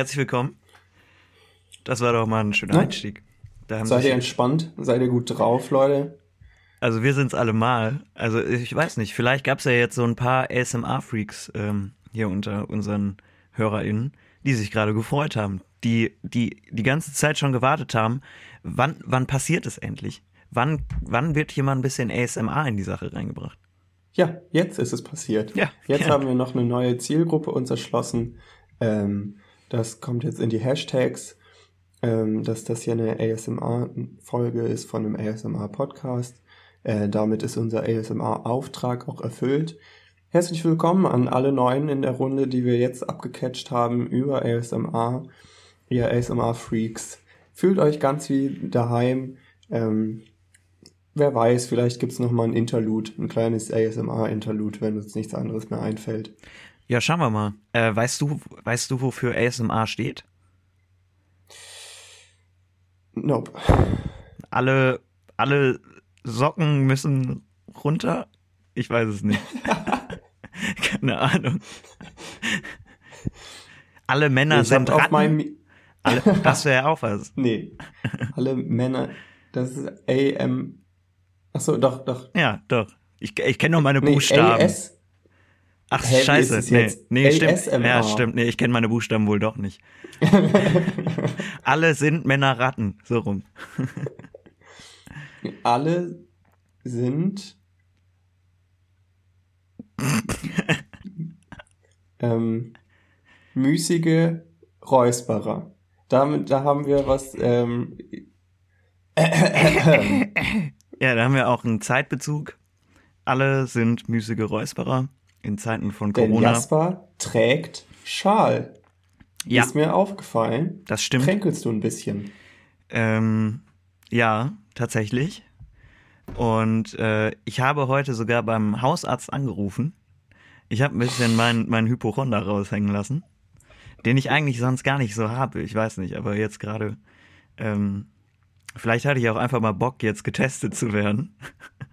herzlich willkommen. Das war doch mal ein schöner Ja. Einstieg. Da haben Seid ihr entspannt? Seid ihr gut drauf, Leute? Also wir sind's alle mal. Also ich weiß nicht, vielleicht gab's ja jetzt so ein paar ASMR-Freaks ähm, hier unter unseren HörerInnen, die sich gerade gefreut haben, die, die die ganze Zeit schon gewartet haben, wann, wann passiert es endlich? Wann, wann wird hier mal ein bisschen ASMR in die Sache reingebracht? Ja, jetzt ist es passiert. Ja, Jetzt ja. haben wir noch eine neue Zielgruppe uns erschlossen. Ähm, das kommt jetzt in die Hashtags, ähm, dass das hier eine ASMR-Folge ist von einem ASMR-Podcast. Äh, damit ist unser ASMR-Auftrag auch erfüllt. Herzlich willkommen an alle Neuen in der Runde, die wir jetzt abgecatcht haben über ASMR. Ihr ASMR-Freaks. Fühlt euch ganz wie daheim. Ähm, wer weiß, vielleicht gibt's noch mal ein Interlude, ein kleines ASMR-Interlude, wenn uns nichts anderes mehr einfällt. Ja, schauen wir mal. Äh, weißt du, weißt du, wofür ASMR steht? Nope. Alle, alle Socken müssen runter? Ich weiß es nicht. Keine Ahnung. Alle Männer ich sind auf meinem... Alle, das wäre auch was. Nee. Alle Männer... Das ist AM... Ach so, doch, doch. Ja, doch. Ich, ich kenne nur meine Nee, Buchstaben. AS... Ach, wie scheiße. ist es Nee, jetzt? nee, stimmt. Ja, stimmt. Nee, ich kenne meine Buchstaben wohl doch nicht. Alle sind Männer Ratten. So rum. Alle sind... ähm, müßige Räusperer. Damit, da haben wir was... Ähm, Ja, da haben wir auch einen Zeitbezug. Alle sind müßige Räusperer in Zeiten von Denn Corona. Jasper trägt Schal. Ja, Ist mir aufgefallen. das stimmt. Kränkelst du ein bisschen? Ähm, ja, tatsächlich. Und äh, ich habe heute sogar beim Hausarzt angerufen. Ich habe ein bisschen meinen mein Hypochonder raushängen lassen, den ich eigentlich sonst gar nicht so habe. Ich weiß nicht, aber jetzt gerade. Ähm, vielleicht hatte ich auch einfach mal Bock, jetzt getestet zu werden.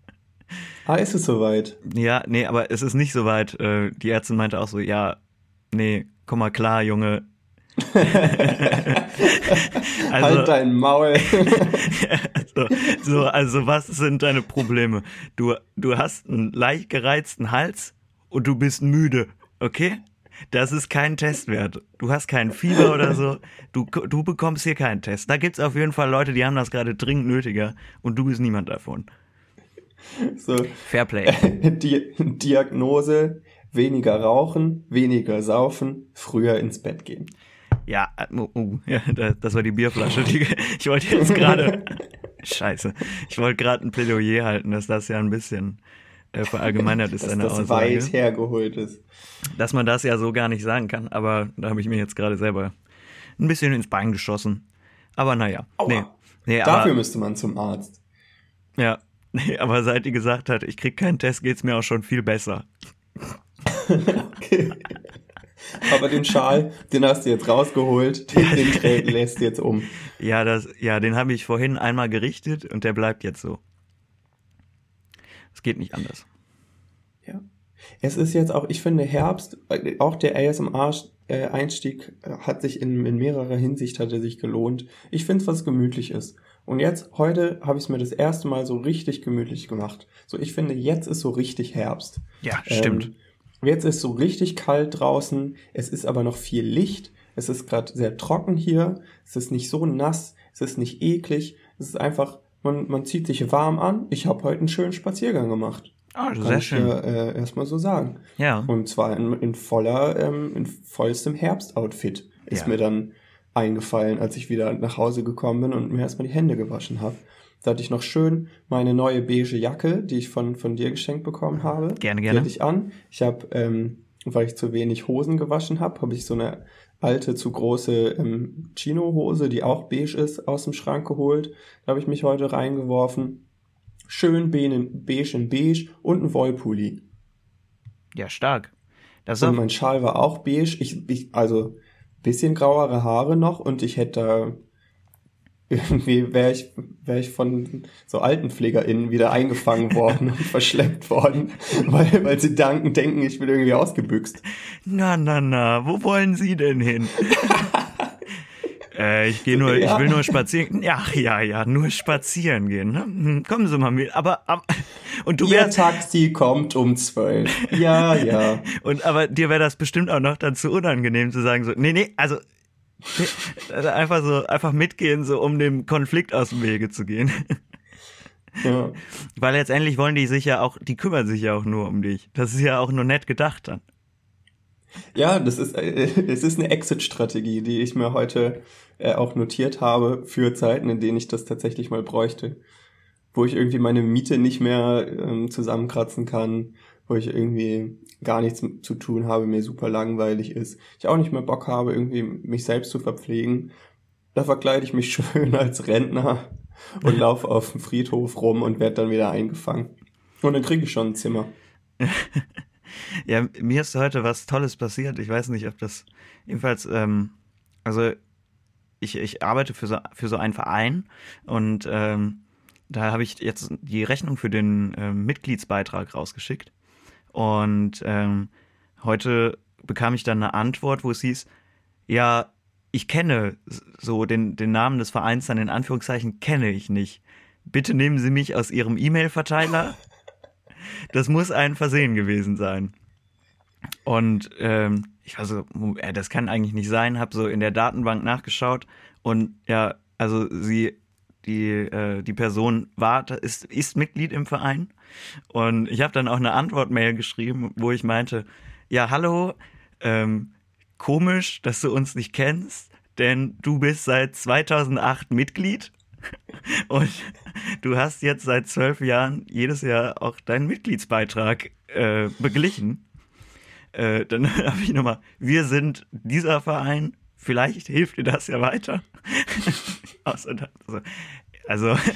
Ah, ist es soweit? Ja, nee, aber es ist nicht so weit. Äh, die Ärztin meinte auch so, ja, nee, komm mal klar, Junge. also, halt dein Maul. so, so, also was sind deine Probleme? Du, du hast einen leicht gereizten Hals und du bist müde, okay? Das ist kein Testwert. Du hast kein Fieber oder so. Du, du bekommst hier keinen Test. Da gibt's auf jeden Fall Leute, die haben das gerade dringend nötiger und du bist niemand davon. so, Fairplay. Di Diagnose, weniger rauchen, weniger saufen, früher ins Bett gehen. Ja, äh, oh, oh, ja, da- das war die Bierflasche. Die, ich wollte jetzt gerade. Scheiße. Ich wollte gerade ein Plädoyer halten, dass das ja ein bisschen äh, verallgemeinert ist, Dass eine das Aussage. weit hergeholt ist. Dass man das ja so gar nicht sagen kann, aber da habe ich mir jetzt gerade selber ein bisschen ins Bein geschossen. Aber naja. Aua. Nee. Nee, Dafür aber, müsste man zum Arzt. ja. Nee, aber seit die gesagt hat, ich krieg keinen Test, geht's mir auch schon viel besser. Okay. Aber den Schal, den hast du jetzt rausgeholt, den, den lässt du jetzt um. Ja, das, ja, den habe ich vorhin einmal gerichtet und der bleibt jetzt so. Es geht nicht anders. Ja. Es ist jetzt auch, ich finde, Herbst, auch der ASMR-Einstieg äh, hat sich in, in mehrerer Hinsicht hat er sich gelohnt. Ich finde es was gemütlich ist. Und jetzt, heute habe ich es mir das erste Mal so richtig gemütlich gemacht. So, ich finde, jetzt ist so richtig Herbst. Ja, stimmt. Ähm, jetzt ist so richtig kalt draußen. Es ist aber noch viel Licht. Es ist gerade sehr trocken hier. Es ist nicht so nass. Es ist nicht eklig. Es ist einfach, man, man zieht sich warm an. Ich habe heute einen schönen Spaziergang gemacht. Ah, Kann sehr ich schön. dir äh, erstmal so sagen. Ja. Und zwar in, in voller, ähm, in vollstem Herbstoutfit ist Ja. mir dann eingefallen, als ich wieder nach Hause gekommen bin und mir erstmal die Hände gewaschen habe. Da hatte ich noch schön meine neue beige Jacke, die ich von, von dir geschenkt bekommen habe. Gerne, Die gerne. hatte ich an. Ich habe, ähm, weil ich zu wenig Hosen gewaschen habe, habe ich so eine alte, zu große ähm, Chino-Hose, die auch beige ist, aus dem Schrank geholt. Da habe ich mich heute reingeworfen. schön beige in beige und ein Wollpulli. Ja, stark. Das und mein Schal war auch beige. Ich, ich, also bisschen grauere Haare noch und ich hätte irgendwie wäre ich, wär ich von so AltenpflegerInnen wieder eingefangen worden und verschleppt worden, weil, weil sie danken, denken, ich bin irgendwie ausgebüxt. Na, na, na, wo wollen Sie denn hin? äh, ich gehe nur, ja. ich will nur spazieren. Ach ja, ja, nur spazieren gehen. Ne? Hm, kommen Sie mal mit. Aber, aber und du Ihr Taxi kommt um zwölf. Ja, ja. und aber dir wäre das bestimmt auch noch dann zu unangenehm zu sagen so, nee, nee, also also einfach so, einfach mitgehen, so um dem Konflikt aus dem Wege zu gehen. Ja. Weil letztendlich wollen die sich ja auch, die kümmern sich ja auch nur um dich. Das ist ja auch nur nett gedacht dann. Ja, das ist, äh, es ist eine Exit-Strategie, die ich mir heute äh, auch notiert habe für Zeiten, in denen ich das tatsächlich mal bräuchte. Wo ich irgendwie meine Miete nicht mehr ähm, zusammenkratzen kann, wo ich irgendwie gar nichts zu tun habe, mir super langweilig ist, ich auch nicht mehr Bock habe, irgendwie mich selbst zu verpflegen, da verkleide ich mich schön als Rentner und laufe auf dem Friedhof rum und werde dann wieder eingefangen. Und dann kriege ich schon ein Zimmer. ja, mir ist heute was Tolles passiert. Ich weiß nicht, ob das jedenfalls, ähm, also ich, ich arbeite für so, für so einen Verein und ähm, da habe ich jetzt die Rechnung für den äh, Mitgliedsbeitrag rausgeschickt. Und ähm, heute bekam ich dann eine Antwort, wo es hieß, ja, ich kenne so den, den Namen des Vereins dann in Anführungszeichen kenne ich nicht. Bitte nehmen Sie mich aus Ihrem E-Mail-Verteiler. Das muss ein Versehen gewesen sein. Und ähm, ich war so, äh, das kann eigentlich nicht sein, habe so in der Datenbank nachgeschaut und ja, also sie die, äh, die Person war, ist, ist Mitglied im Verein. Und ich habe dann auch eine Antwortmail geschrieben, wo ich meinte, ja, hallo, ähm, komisch, dass du uns nicht kennst, denn du bist seit 2008 Mitglied und du hast jetzt seit zwölf Jahren jedes Jahr auch deinen Mitgliedsbeitrag äh, beglichen. Äh, dann habe ich nochmal, wir sind dieser Verein, vielleicht hilft dir das ja weiter. also,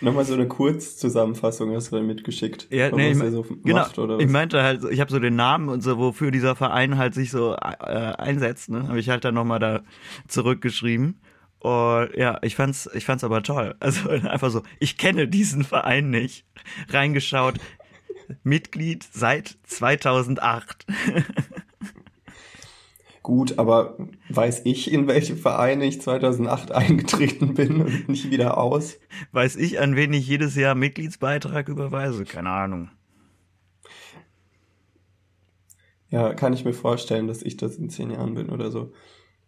Nochmal so eine Kurzzusammenfassung hast du dann mitgeschickt. Ja, nee, ich, so genau, ich meinte halt, ich habe so den Namen und so, wofür dieser Verein halt sich so äh, einsetzt, ne? Habe ich halt dann nochmal da zurückgeschrieben. Und ja, ich fand's, ich fand's aber toll. Also einfach so, ich kenne diesen Verein nicht. Reingeschaut, Mitglied seit 2008. Gut, aber weiß ich, in welche Vereine ich 2008 eingetreten bin und nicht wieder aus? Weiß ich, an wen ich jedes Jahr Mitgliedsbeitrag überweise? Keine Ahnung. Ja, kann ich mir vorstellen, dass ich das in zehn Jahren bin oder so.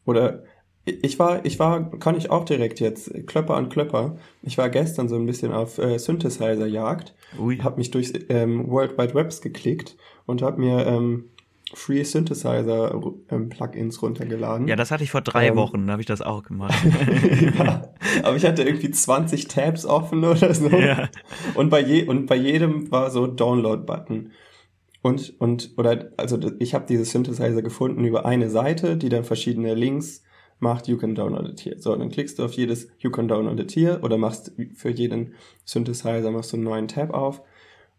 Oder ich war, ich war, kann ich auch direkt jetzt, Klöpper an Klöpper. Ich war gestern so ein bisschen auf äh, Synthesizer-Jagd, hab mich durch ähm, World Wide Webs geklickt und hab mir ähm, Free Synthesizer ähm, Plugins runtergeladen. Ja, das hatte ich vor drei ähm, Wochen, da habe ich das auch gemacht. ja, aber ich hatte irgendwie 20 Tabs offen oder so. Ja. Und bei je und bei jedem war so Download-Button. Und und oder also ich habe diese Synthesizer gefunden über eine Seite, die dann verschiedene Links macht. You can download it here. So, dann klickst du auf jedes You can download it here oder machst für jeden Synthesizer machst du einen neuen Tab auf.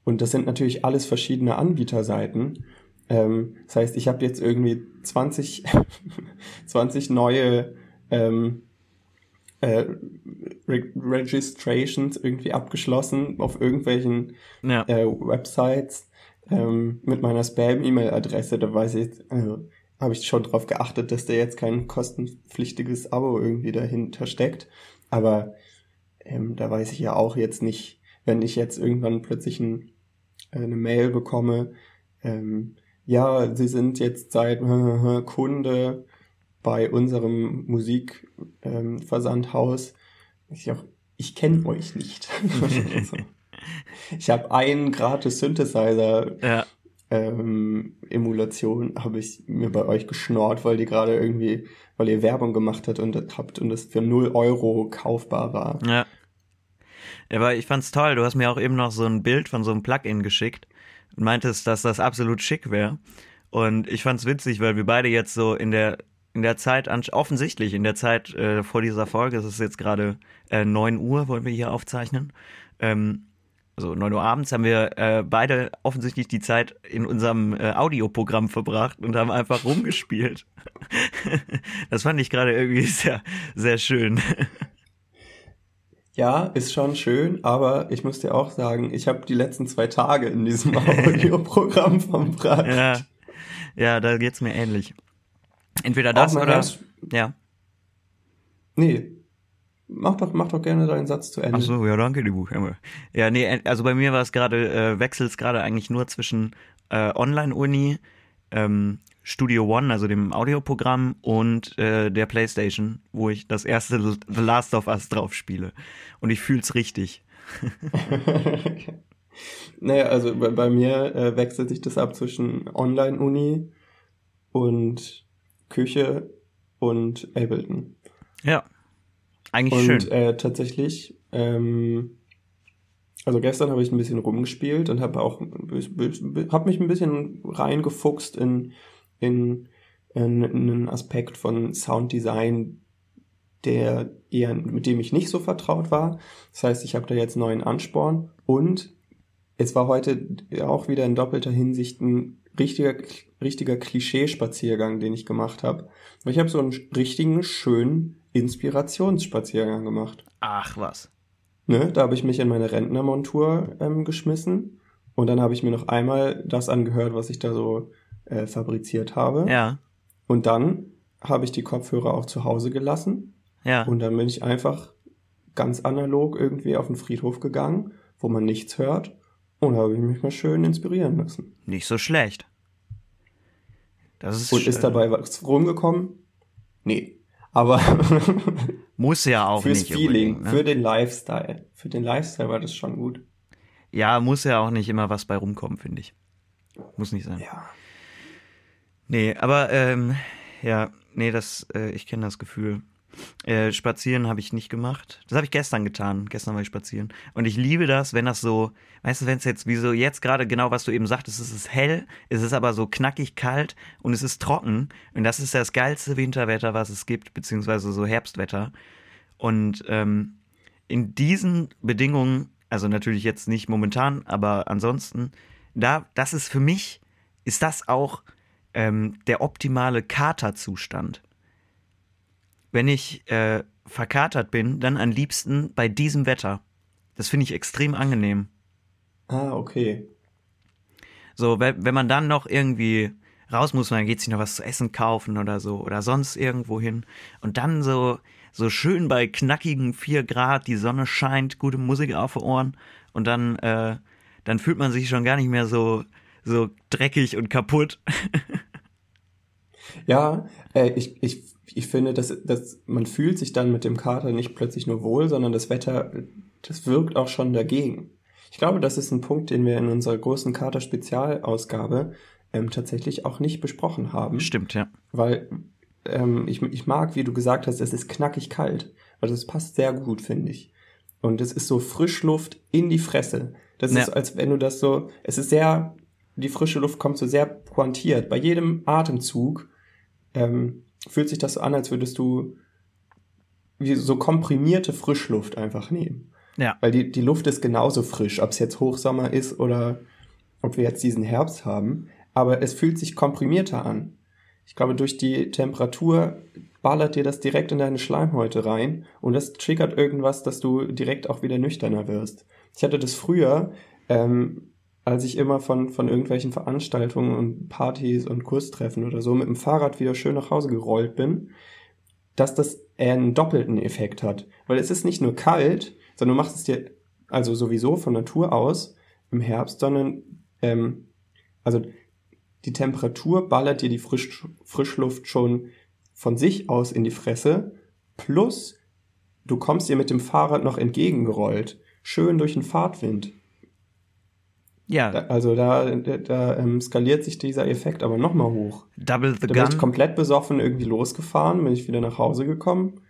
Und das sind natürlich alles verschiedene Anbieterseiten. Ähm, das heißt, ich habe jetzt irgendwie 20, 20 neue ähm, äh, Re Registrations irgendwie abgeschlossen auf irgendwelchen ja. äh, Websites ähm, mit meiner Spam-E-Mail-Adresse. Da weiß ich, also, habe ich schon drauf geachtet, dass da jetzt kein kostenpflichtiges Abo irgendwie dahinter steckt. Aber ähm, da weiß ich ja auch jetzt nicht, wenn ich jetzt irgendwann plötzlich ein, äh, eine Mail bekomme, ähm, ja, Sie sind jetzt seit Kunde bei unserem Musikversandhaus. Ähm, ich auch, ich kenne euch nicht. ich habe einen gratis Synthesizer ja. ähm, Emulation habe ich mir bei euch geschnort, weil die gerade irgendwie, weil ihr Werbung gemacht habt und habt und das für 0 Euro kaufbar war. Ja. Aber ich fand's toll. Du hast mir auch eben noch so ein Bild von so einem Plugin geschickt und meintest, dass das absolut schick wäre. Und ich fand's witzig, weil wir beide jetzt so in der in der Zeit, offensichtlich in der Zeit äh, vor dieser Folge, es ist jetzt gerade äh, 9 Uhr, wollen wir hier aufzeichnen, ähm, also 9 Uhr abends, haben wir äh, beide offensichtlich die Zeit in unserem äh, Audioprogramm verbracht und haben einfach rumgespielt. das fand ich gerade irgendwie sehr, sehr schön. Ja, ist schon schön, aber ich muss dir auch sagen, ich habe die letzten zwei Tage in diesem Audioprogramm verbracht. Ja, ja, da geht's mir ähnlich. Entweder das oder erst- ja. Nee. Mach doch, mach doch gerne deinen Satz zu Ende. Ach so, ja, danke, die Buchhämme. Ja, nee, also bei mir war es gerade, äh, wechselt es gerade eigentlich nur zwischen äh, Online-Uni, ähm, Studio One, also dem Audioprogramm und äh, der Playstation, wo ich das erste The Last of Us drauf spiele. Und ich fühl's richtig. Naja, also bei, bei mir äh, wechselt sich das ab zwischen Online-Uni und Küche und Ableton. Ja. Eigentlich Und schön. äh, tatsächlich, ähm, also gestern habe ich ein bisschen rumgespielt und habe auch hab mich ein bisschen reingefuchst in, in, in einen Aspekt von Sounddesign, der eher, mit dem ich nicht so vertraut war. Das heißt, ich habe da jetzt neuen Ansporn und es war heute auch wieder in doppelter Hinsicht ein richtiger, richtiger Klischeespaziergang, den ich gemacht habe. Ich habe so einen richtigen, schönen Inspirationsspaziergang gemacht. Ach was. Ne? Da habe ich mich in meine Rentnermontur ähm, geschmissen und dann habe ich mir noch einmal das angehört, was ich da so äh, fabriziert habe. Ja, Und dann habe ich die Kopfhörer auch zu Hause gelassen ja. und dann bin ich einfach ganz analog irgendwie auf den Friedhof gegangen, wo man nichts hört und da habe ich mich mal schön inspirieren lassen. Nicht so schlecht. Das ist, Und ist äh, dabei was rumgekommen? Nee. Aber muss ja auch fürs nicht Feeling, unbedingt, ne? für den Lifestyle. Für den Lifestyle war das schon gut. Ja, muss ja auch nicht immer was bei rumkommen, finde ich. Muss nicht sein. Ja. Nee, aber ähm, ja, nee, das, äh, ich kenne das Gefühl. Äh, spazieren habe ich nicht gemacht. Das habe ich gestern getan. Gestern war ich spazieren. Und ich liebe das, wenn das so, weißt du, wenn es jetzt wie so jetzt gerade genau, was du eben sagtest, es ist hell, es ist aber so knackig kalt und es ist trocken. Und das ist das geilste Winterwetter, was es gibt, beziehungsweise so Herbstwetter. Und ähm, in diesen Bedingungen, also natürlich jetzt nicht momentan, aber ansonsten, da, das ist für mich, ist das auch ähm, der optimale Katerzustand. Wenn ich äh, verkatert bin, dann am liebsten bei diesem Wetter. Das finde ich extrem angenehm. Ah, okay. So, wenn, man dann noch irgendwie raus muss, man geht sich noch was zu essen kaufen oder so oder sonst irgendwo hin und dann so so schön bei knackigen 4 Grad, die Sonne scheint, gute Musik auf den Ohren und dann äh, dann fühlt man sich schon gar nicht mehr so so dreckig und kaputt. Ja, äh, ich, ich, ich finde, dass, dass man fühlt sich dann mit dem Kater nicht plötzlich nur wohl, sondern das Wetter, das wirkt auch schon dagegen. Ich glaube, das ist ein Punkt, den wir in unserer großen Kater-Spezialausgabe ähm, tatsächlich auch nicht besprochen haben. Stimmt, ja. Weil ähm, ich, ich mag, wie du gesagt hast, es ist knackig kalt. Also das passt sehr gut, finde ich. Und es ist so Frischluft in die Fresse. Das Ja. ist, als wenn du das so, es ist sehr, die frische Luft kommt so sehr pointiert. Bei jedem Atemzug ähm, fühlt sich das so an, als würdest du wie so komprimierte Frischluft einfach nehmen. Ja. Weil die, die Luft ist genauso frisch, ob es jetzt Hochsommer ist oder ob wir jetzt diesen Herbst haben. Aber es fühlt sich komprimierter an. Ich glaube, durch die Temperatur ballert dir das direkt in deine Schleimhäute rein und das triggert irgendwas, dass du direkt auch wieder nüchterner wirst. Ich hatte das früher, ähm, als ich immer von, von irgendwelchen Veranstaltungen und Partys und Kurstreffen oder so mit dem Fahrrad wieder schön nach Hause gerollt bin, dass das einen doppelten Effekt hat. Weil es ist nicht nur kalt, sondern du machst es dir also sowieso von Natur aus im Herbst, sondern ähm, also die Temperatur ballert dir die Frisch, Frischluft schon von sich aus in die Fresse, plus du kommst dir mit dem Fahrrad noch entgegengerollt, schön durch den Fahrtwind. Ja, Da, also da, da, da ähm, skaliert sich dieser Effekt aber nochmal hoch. Double the Da bin ich Gun. komplett besoffen irgendwie losgefahren, bin ich wieder nach Hause gekommen,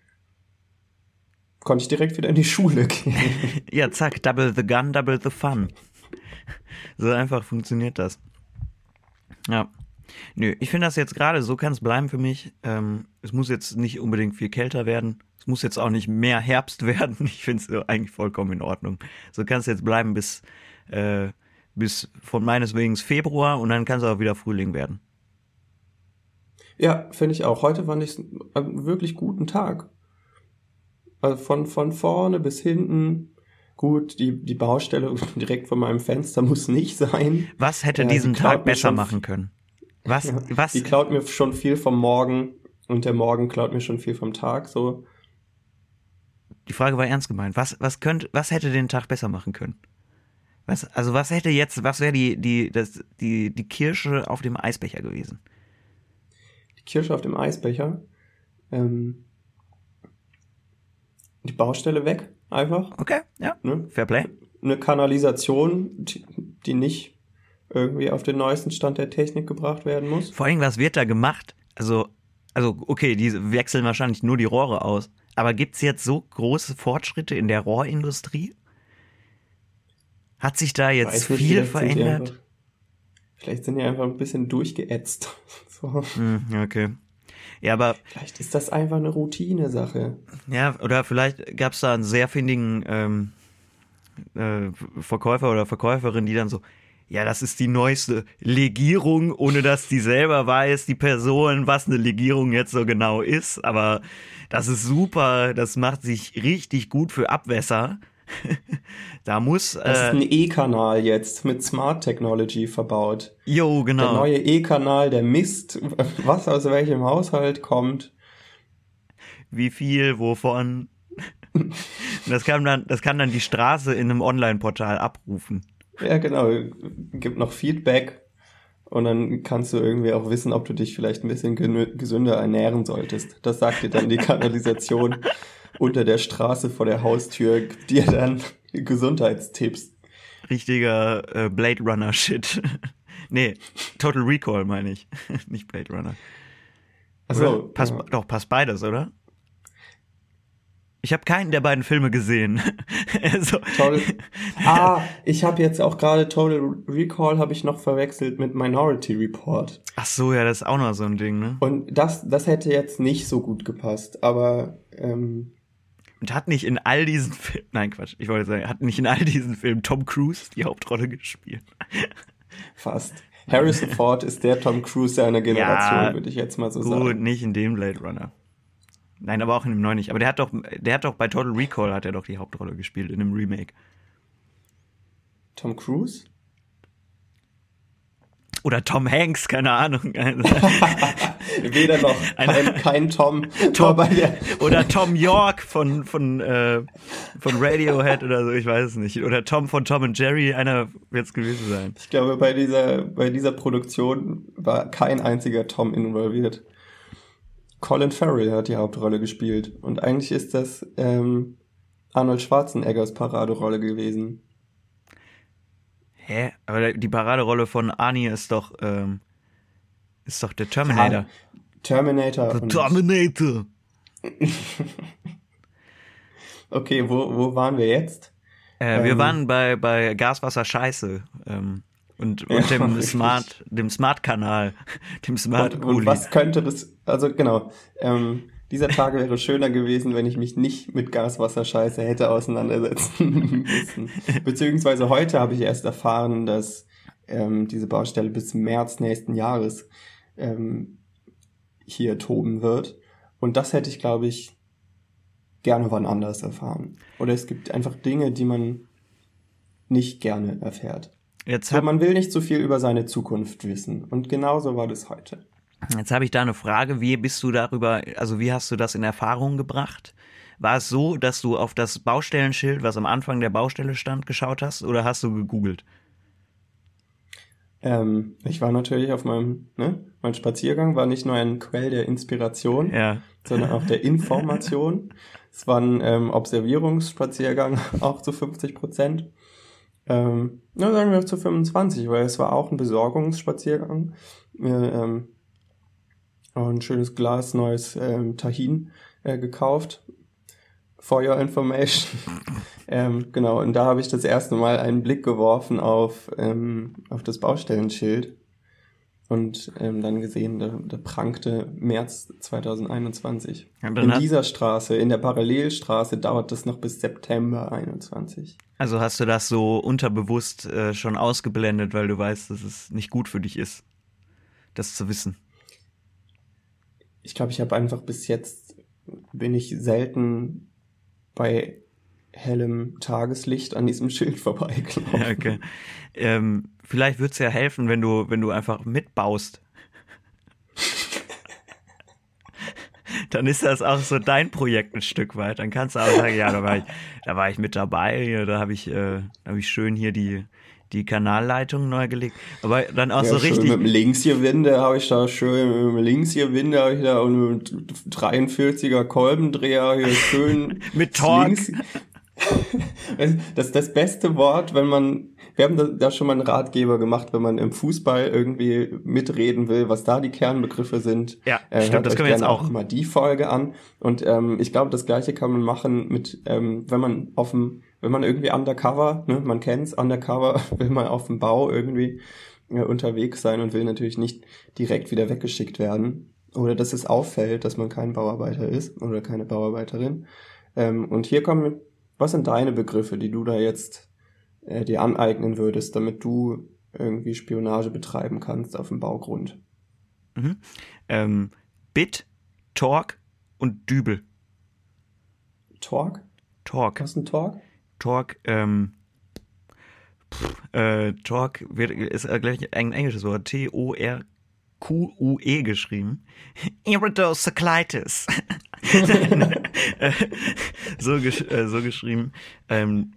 konnte ich direkt wieder in die Schule gehen. Ja, zack, double the gun, double the fun. So einfach funktioniert das. Ja. Nö, ich finde das jetzt gerade, so kann es bleiben für mich. Ähm, es muss jetzt nicht unbedingt viel kälter werden. Es muss jetzt auch nicht mehr Herbst werden. Ich finde es eigentlich vollkommen in Ordnung. So kann es jetzt bleiben bis, äh, bis von meines Wegen Februar und dann kann es auch wieder Frühling werden. Ja, finde ich auch. Heute fand ich einen wirklich guten Tag. Also von, von vorne bis hinten. Gut, die, die Baustelle direkt vor meinem Fenster muss nicht sein. Was hätte äh, diesen Tag besser machen können? Was, ja, was? Die klaut mir schon viel vom Morgen und der Morgen klaut mir schon viel vom Tag, so. Die Frage war ernst gemeint. Was, was könnte, was hätte den Tag besser machen können? Was, also was hätte jetzt, was wäre die, die, das, die, die Kirsche auf dem Eisbecher gewesen? Die Kirsche auf dem Eisbecher? Ähm, die Baustelle weg, einfach. Okay, ja. Ne? Fair Play. Eine Kanalisation, die, nicht irgendwie auf den neuesten Stand der Technik gebracht werden muss. Vor allem, was wird da gemacht? Also, also okay, die wechseln wahrscheinlich nur die Rohre aus. Aber gibt es jetzt so große Fortschritte in der Rohrindustrie? Hat sich da jetzt nicht, viel verändert? Einfach, vielleicht sind die einfach ein bisschen durchgeätzt. so. Hm, okay. Ja, aber. Vielleicht ist das einfach eine Routine-Sache. Ja, oder vielleicht gab es da einen sehr findigen ähm, äh, Verkäufer oder Verkäuferin, die dann so, ja, das ist die neueste Legierung, ohne dass die selber weiß, die Person, was eine Legierung jetzt so genau ist. Aber das ist super, das macht sich richtig gut für Abwässer. Da muss. Das äh, ist ein E-Kanal jetzt mit Smart Technology verbaut. Jo, genau. Der neue E-Kanal, der misst, was aus welchem Haushalt kommt. Wie viel, wovon. das kann dann, das kann dann die Straße in einem Online-Portal abrufen. Ja, genau. Gibt noch Feedback und dann kannst du irgendwie auch wissen, ob du dich vielleicht ein bisschen gesünder ernähren solltest. Das sagt dir dann die Kanalisation unter der Straße vor der Haustür, gibt dir dann Gesundheitstipps. Richtiger äh, Blade Runner Shit. nee, Total Recall meine ich, nicht Blade Runner. Also, passt, ja. doch, passt beides, oder? Ich habe keinen der beiden Filme gesehen. also. Toll. Ah, ich habe jetzt auch gerade Total Recall habe ich noch verwechselt mit Minority Report. Ach so, ja, das ist auch noch so ein Ding, ne? Und das, das hätte jetzt nicht so gut gepasst, aber ähm, und hat nicht in all diesen Filmen, nein Quatsch, ich wollte sagen, hat nicht in all diesen Filmen Tom Cruise die Hauptrolle gespielt. Fast. Harrison Ford ist der Tom Cruise seiner Generation, ja, würde ich jetzt mal so gut, sagen. Gut, nicht in dem Blade Runner. Nein, aber auch in dem neuen nicht. Aber der hat doch, der hat doch bei Total Recall hat er doch die Hauptrolle gespielt in dem Remake. Tom Cruise? Oder Tom Hanks, keine Ahnung. Weder noch. Kein, kein Tom. Tom oder Tom York von, von, äh, von Radiohead oder so, ich weiß es nicht. Oder Tom von Tom und Jerry, einer wird es gewesen sein. Ich glaube, bei dieser, bei dieser Produktion war kein einziger Tom involviert. Colin Farrell hat die Hauptrolle gespielt. Und eigentlich ist das ähm, Arnold Schwarzeneggers Paraderolle gewesen. Hä? Aber die Paraderolle von Arnie ist doch, ähm, ist doch der Terminator. Ja, Terminator. The Terminator. okay, wo, wo waren wir jetzt? Äh, ähm, wir waren bei, bei Gaswasser Scheiße. Ähm, und, und ja, dem Smart, dem Smart-Kanal, dem Smart und, und was könnte das, also genau, ähm, dieser Tag wäre schöner gewesen, wenn ich mich nicht mit Gaswasserscheiße hätte auseinandersetzen müssen. Beziehungsweise heute habe ich erst erfahren, dass ähm, diese Baustelle bis März nächsten Jahres ähm, hier toben wird. Und das hätte ich, glaube ich, gerne wann anders erfahren. Oder es gibt einfach Dinge, die man nicht gerne erfährt. Jetzt hab, man will nicht so viel über seine Zukunft wissen. Und genauso war das heute. Jetzt habe ich da eine Frage. Wie bist du darüber, also wie hast du das in Erfahrung gebracht? War es so, dass du auf das Baustellenschild, was am Anfang der Baustelle stand, geschaut hast oder hast du gegoogelt? Ähm, ich war natürlich auf meinem, ne, mein Spaziergang war nicht nur ein Quell der Inspiration, ja. sondern auch der Information. es war ein ähm, Observierungsspaziergang, auch zu 50 Prozent. Ähm, na, sagen wir zu 25, weil es war auch ein Besorgungsspaziergang. Wir, ähm, ein schönes Glas neues ähm, Tahin äh, gekauft. For your information. ähm, genau, und da habe ich das erste Mal einen Blick geworfen auf, ähm, auf das Baustellenschild. Und ähm, dann gesehen, der, der prangte März 2021. Ja, dann in dieser Straße, in der Parallelstraße, dauert das noch bis September 21. Also hast du das so unterbewusst äh, schon ausgeblendet, weil du weißt, dass es nicht gut für dich ist, das zu wissen. Ich glaube, ich habe einfach bis jetzt bin ich selten bei hellem Tageslicht an diesem Schild vorbeigelaufen. Ja, okay. ähm, vielleicht würde es ja helfen, wenn du, wenn du einfach mitbaust. Dann ist das auch so dein Projekt ein Stück weit. Dann kannst du auch sagen, ja, da war ich, da war ich mit dabei, da habe ich, äh, da habe ich schön hier die, die Kanalleitung neu gelegt. Aber dann auch Ja, so schön richtig. mit dem Linksgewinde habe ich da schön, mit dem Linksgewinde habe ich da und mit dem 43er Kolbendreher hier schön. Mit Torque. links- Das ist das beste Wort, wenn man, wir haben da, schon mal einen Ratgeber gemacht, wenn man im Fußball irgendwie mitreden will, was da die Kernbegriffe sind. Ja, Äh, stimmt, das können wir jetzt gerne auch. mal die Folge an. Und ähm, ich glaube, das gleiche kann man machen mit, ähm, wenn man auf dem, wenn man irgendwie undercover, ne, man kennt's, undercover, will man auf dem Bau irgendwie äh, unterwegs sein und will natürlich nicht direkt wieder weggeschickt werden. Oder dass es auffällt, dass man kein Bauarbeiter ist oder keine Bauarbeiterin. Ähm, und hier kommen, was sind deine Begriffe, die du da jetzt äh, dir aneignen würdest, damit du irgendwie Spionage betreiben kannst auf dem Baugrund? Mhm. Ähm, Bit, Talk und Dübel. Talk? Talk. Was ist ein Talk? Talk, ähm, pff, äh, Talk wird, ist äh, gleich ein englisches Wort. T-O-R-Q-U-E geschrieben. Iridocyclitis. Äh, so, gesch äh, so geschrieben. Ähm,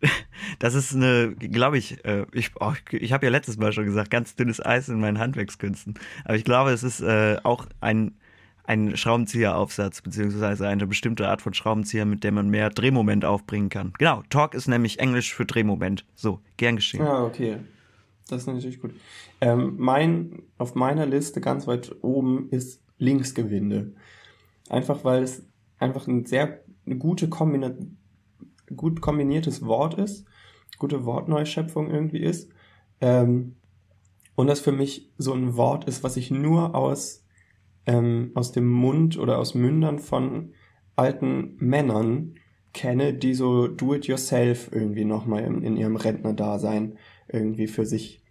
das ist eine, glaube ich, äh, ich, oh, ich habe ja letztes Mal schon gesagt, ganz dünnes Eis in meinen Handwerkskünsten. Aber ich glaube, es ist äh, auch ein, ein Schraubenzieher-Aufsatz, beziehungsweise eine bestimmte Art von Schraubenzieher, mit der man mehr Drehmoment aufbringen kann. Genau, Torque ist nämlich Englisch für Drehmoment. So, gern geschehen. Ja, okay. Das ist natürlich gut. Ähm, mein, auf meiner Liste ganz weit oben ist Linksgewinde. Einfach weil es einfach ein sehr eine gute Kombina gut kombiniertes Wort ist, gute Wortneuschöpfung irgendwie ist. Ähm, und das für mich so ein Wort ist, was ich nur aus, ähm, aus dem Mund oder aus Mündern von alten Männern kenne, die so do-it-yourself irgendwie nochmal in, in ihrem Rentnerdasein irgendwie für sich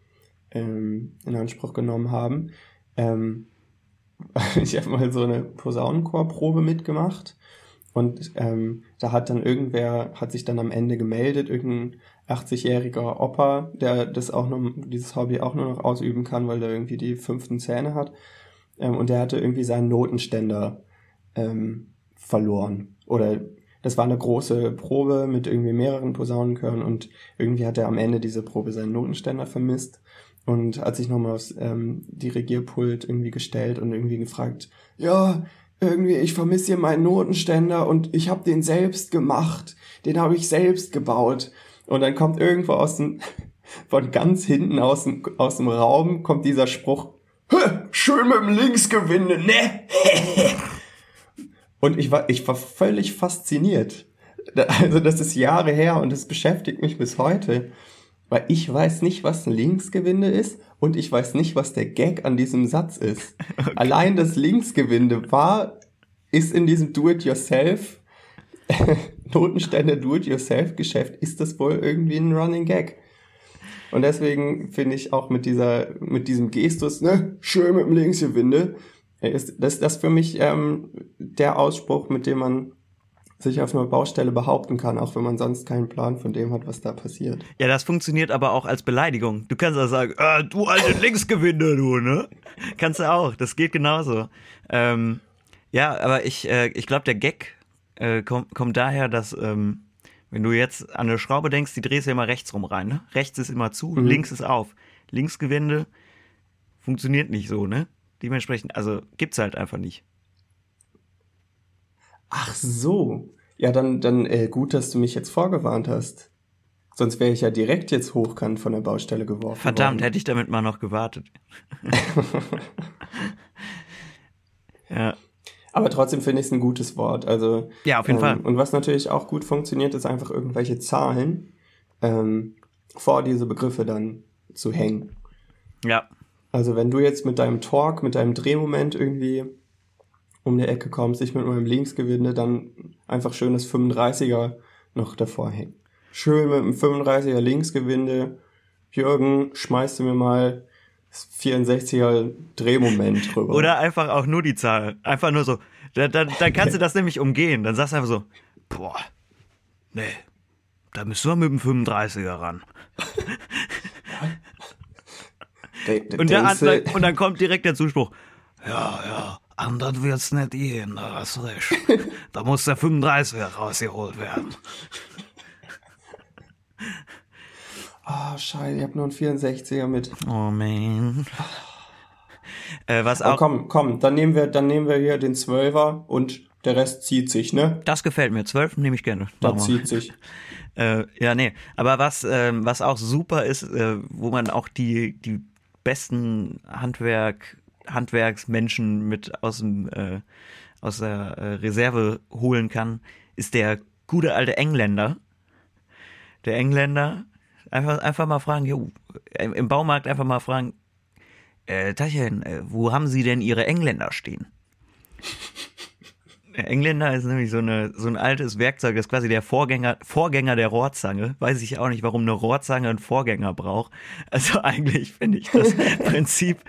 ähm, in Anspruch genommen haben. Ähm, ich habe mal so eine Posaunenchorprobe mitgemacht und ähm, da hat dann irgendwer, hat sich dann am Ende gemeldet, irgendein 80-jähriger Opa, der das auch noch, dieses Hobby auch nur noch ausüben kann, weil er irgendwie die fünften Zähne hat. Ähm, und der hatte irgendwie seinen Notenständer ähm, verloren. Oder das war eine große Probe mit irgendwie mehreren Posaunenchören und irgendwie hat er am Ende dieser Probe seinen Notenständer vermisst und hat sich nochmal aufs ähm, Dirigierpult irgendwie gestellt und irgendwie gefragt, ja, irgendwie, ich vermisse hier meinen Notenständer und ich habe den selbst gemacht, den habe ich selbst gebaut. Und dann kommt irgendwo aus dem, von ganz hinten aus dem, aus dem Raum kommt dieser Spruch, "Hä, schön mit dem Linksgewinde, ne? Und ich war, ich war völlig fasziniert. Also das ist Jahre her und es beschäftigt mich bis heute, weil ich weiß nicht, was ein Linksgewinde ist und ich weiß nicht, was der Gag an diesem Satz ist. Allein das Linksgewinde war, ist in diesem Do-it-yourself, Notenständer Do-it-yourself-Geschäft, ist das wohl irgendwie ein Running Gag. Und deswegen finde ich auch mit dieser, mit diesem Gestus, ne, schön mit dem Linksgewinde, ist das, das für mich ähm, der Ausspruch, mit dem man sich auf einer Baustelle behaupten kann, auch wenn man sonst keinen Plan von dem hat, was da passiert. Ja, das funktioniert aber auch als Beleidigung. Du kannst auch sagen, äh, du alte Linksgewinde, du, ne? Kannst du auch, das geht genauso. Ähm, ja, aber ich, äh, ich glaube, der Gag äh, kommt, kommt daher, dass ähm, wenn du jetzt an eine Schraube denkst, die drehst du immer rechts rum rein, ne? Rechts ist immer zu, Mhm. links ist auf. Linksgewinde funktioniert nicht so, ne? Dementsprechend, also gibt's halt einfach nicht. Ach so. Ja, dann, dann äh, gut, dass du mich jetzt vorgewarnt hast. Sonst wäre ich ja direkt jetzt hochkant von der Baustelle geworfen Verdammt, worden. hätte ich damit mal noch gewartet. ja. Aber trotzdem finde ich es ein gutes Wort. Also Ja, auf jeden ähm, Fall. Und was natürlich auch gut funktioniert, ist einfach irgendwelche Zahlen ähm, vor diese Begriffe dann zu hängen. Ja. Also wenn du jetzt mit deinem Talk, mit deinem Drehmoment irgendwie um die Ecke kommst, ich mit meinem Linksgewinde, dann einfach schön das 35er noch davor hängen. Schön mit dem 35er Linksgewinde. Jürgen, schmeißt du mir mal das 64er Drehmoment drüber. Oder einfach auch nur die Zahl. Einfach nur so. Dann, dann, dann kannst du das nämlich umgehen. Dann sagst du einfach so, boah, nee, da müssen wir mit dem 35er ran. und, dann, und dann kommt direkt der Zuspruch, ja, ja, anders wird's nicht gehen, da hast recht. Da muss der 35er rausgeholt werden. Ah, oh, scheiße, ich hab nur einen 64er mit. Oh man. Äh, was auch. Oh, komm, komm, dann nehmen wir, dann nehmen wir hier den 12er und der Rest zieht sich, ne? Das gefällt mir. 12 nehme ich gerne. Das zieht sich. Äh, ja, nee. Aber was, ähm, was auch super ist, äh, wo man auch die, die besten Handwerk, Handwerksmenschen mit aus dem, äh, aus der äh, Reserve holen kann, ist der gute alte Engländer. Der Engländer, einfach, einfach mal fragen, jo, im Baumarkt einfach mal fragen, äh, Tachchen, äh, wo haben Sie denn Ihre Engländer stehen? Engländer ist nämlich so, eine, so ein altes Werkzeug, das ist quasi der Vorgänger, Vorgänger der Rohrzange. Weiß ich auch nicht, warum eine Rohrzange einen Vorgänger braucht. Also eigentlich finde ich das Prinzip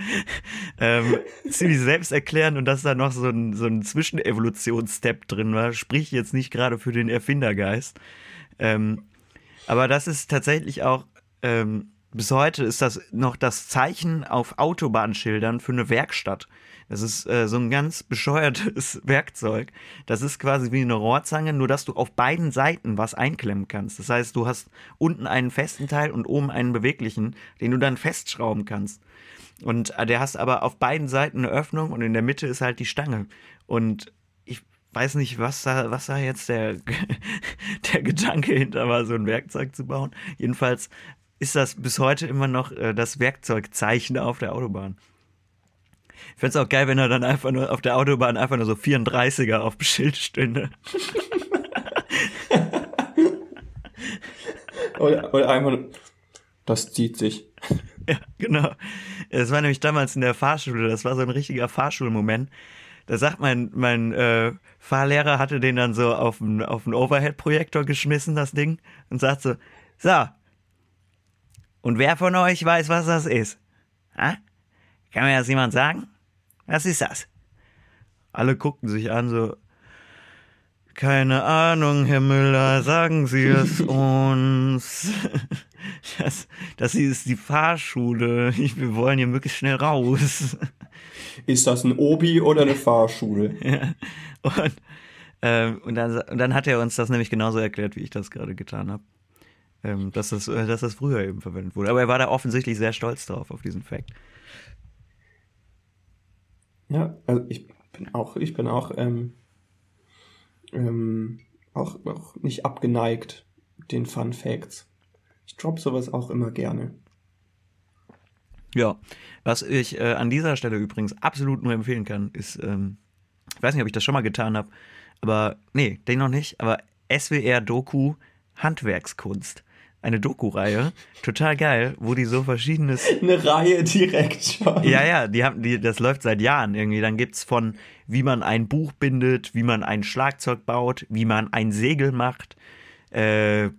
ähm, ziemlich selbsterklärend und dass da noch so ein, so ein Zwischenevolutionsstep drin war, spricht jetzt nicht gerade für den Erfindergeist. Ähm, aber das ist tatsächlich auch, ähm, bis heute ist das noch das Zeichen auf Autobahnschildern für eine Werkstatt. Das ist äh, so ein ganz bescheuertes Werkzeug. Das ist quasi wie eine Rohrzange, nur dass du auf beiden Seiten was einklemmen kannst. Das heißt, du hast unten einen festen Teil und oben einen beweglichen, den du dann festschrauben kannst. Und äh, der hast aber auf beiden Seiten eine Öffnung und in der Mitte ist halt die Stange. Und ich weiß nicht, was da, was da jetzt der, der Gedanke hinter war, so ein Werkzeug zu bauen. Jedenfalls ist das bis heute immer noch äh, das Werkzeugzeichen auf der Autobahn. Ich fände es auch geil, wenn er dann einfach nur auf der Autobahn einfach nur so 34er auf dem Schild stünde. oder, oder einfach, das zieht sich. Ja, genau. Es war nämlich damals in der Fahrschule, das war so ein richtiger Fahrschulmoment. Da sagt mein, mein äh, Fahrlehrer hatte den dann so auf einen auf Overhead-Projektor geschmissen, das Ding, und sagt so, so, und wer von euch weiß, was das ist? Ha? Kann mir das jemand sagen? Was ist das? Alle guckten sich an, so, keine Ahnung, Herr Müller, sagen Sie es uns. Das, das hier ist die Fahrschule. Wir wollen hier möglichst schnell raus. Ist das ein Obi oder eine Fahrschule? ja. Und, ähm, und, dann, und dann hat er uns das nämlich genauso erklärt, wie ich das gerade getan habe. Ähm, dass, das, äh, dass das früher eben verwendet wurde. Aber er war da offensichtlich sehr stolz drauf, auf diesen Fact. Ja, also ich bin auch, ich bin auch, ähm, ähm, auch, auch nicht abgeneigt den Fun Facts. Ich drop sowas auch immer gerne. Ja, was ich äh, an dieser Stelle übrigens absolut nur empfehlen kann, ist, ähm, ich weiß nicht, ob ich das schon mal getan habe, aber nee, den noch nicht, aber SWR Doku Handwerkskunst eine Doku-Reihe, total geil, wo die so verschiedenes. Eine Reihe direkt schon. Ja, ja, die haben, die, das läuft seit Jahren irgendwie. Dann gibt's von, wie man ein Buch bindet, wie man ein Schlagzeug baut, wie man ein Segel macht, äh,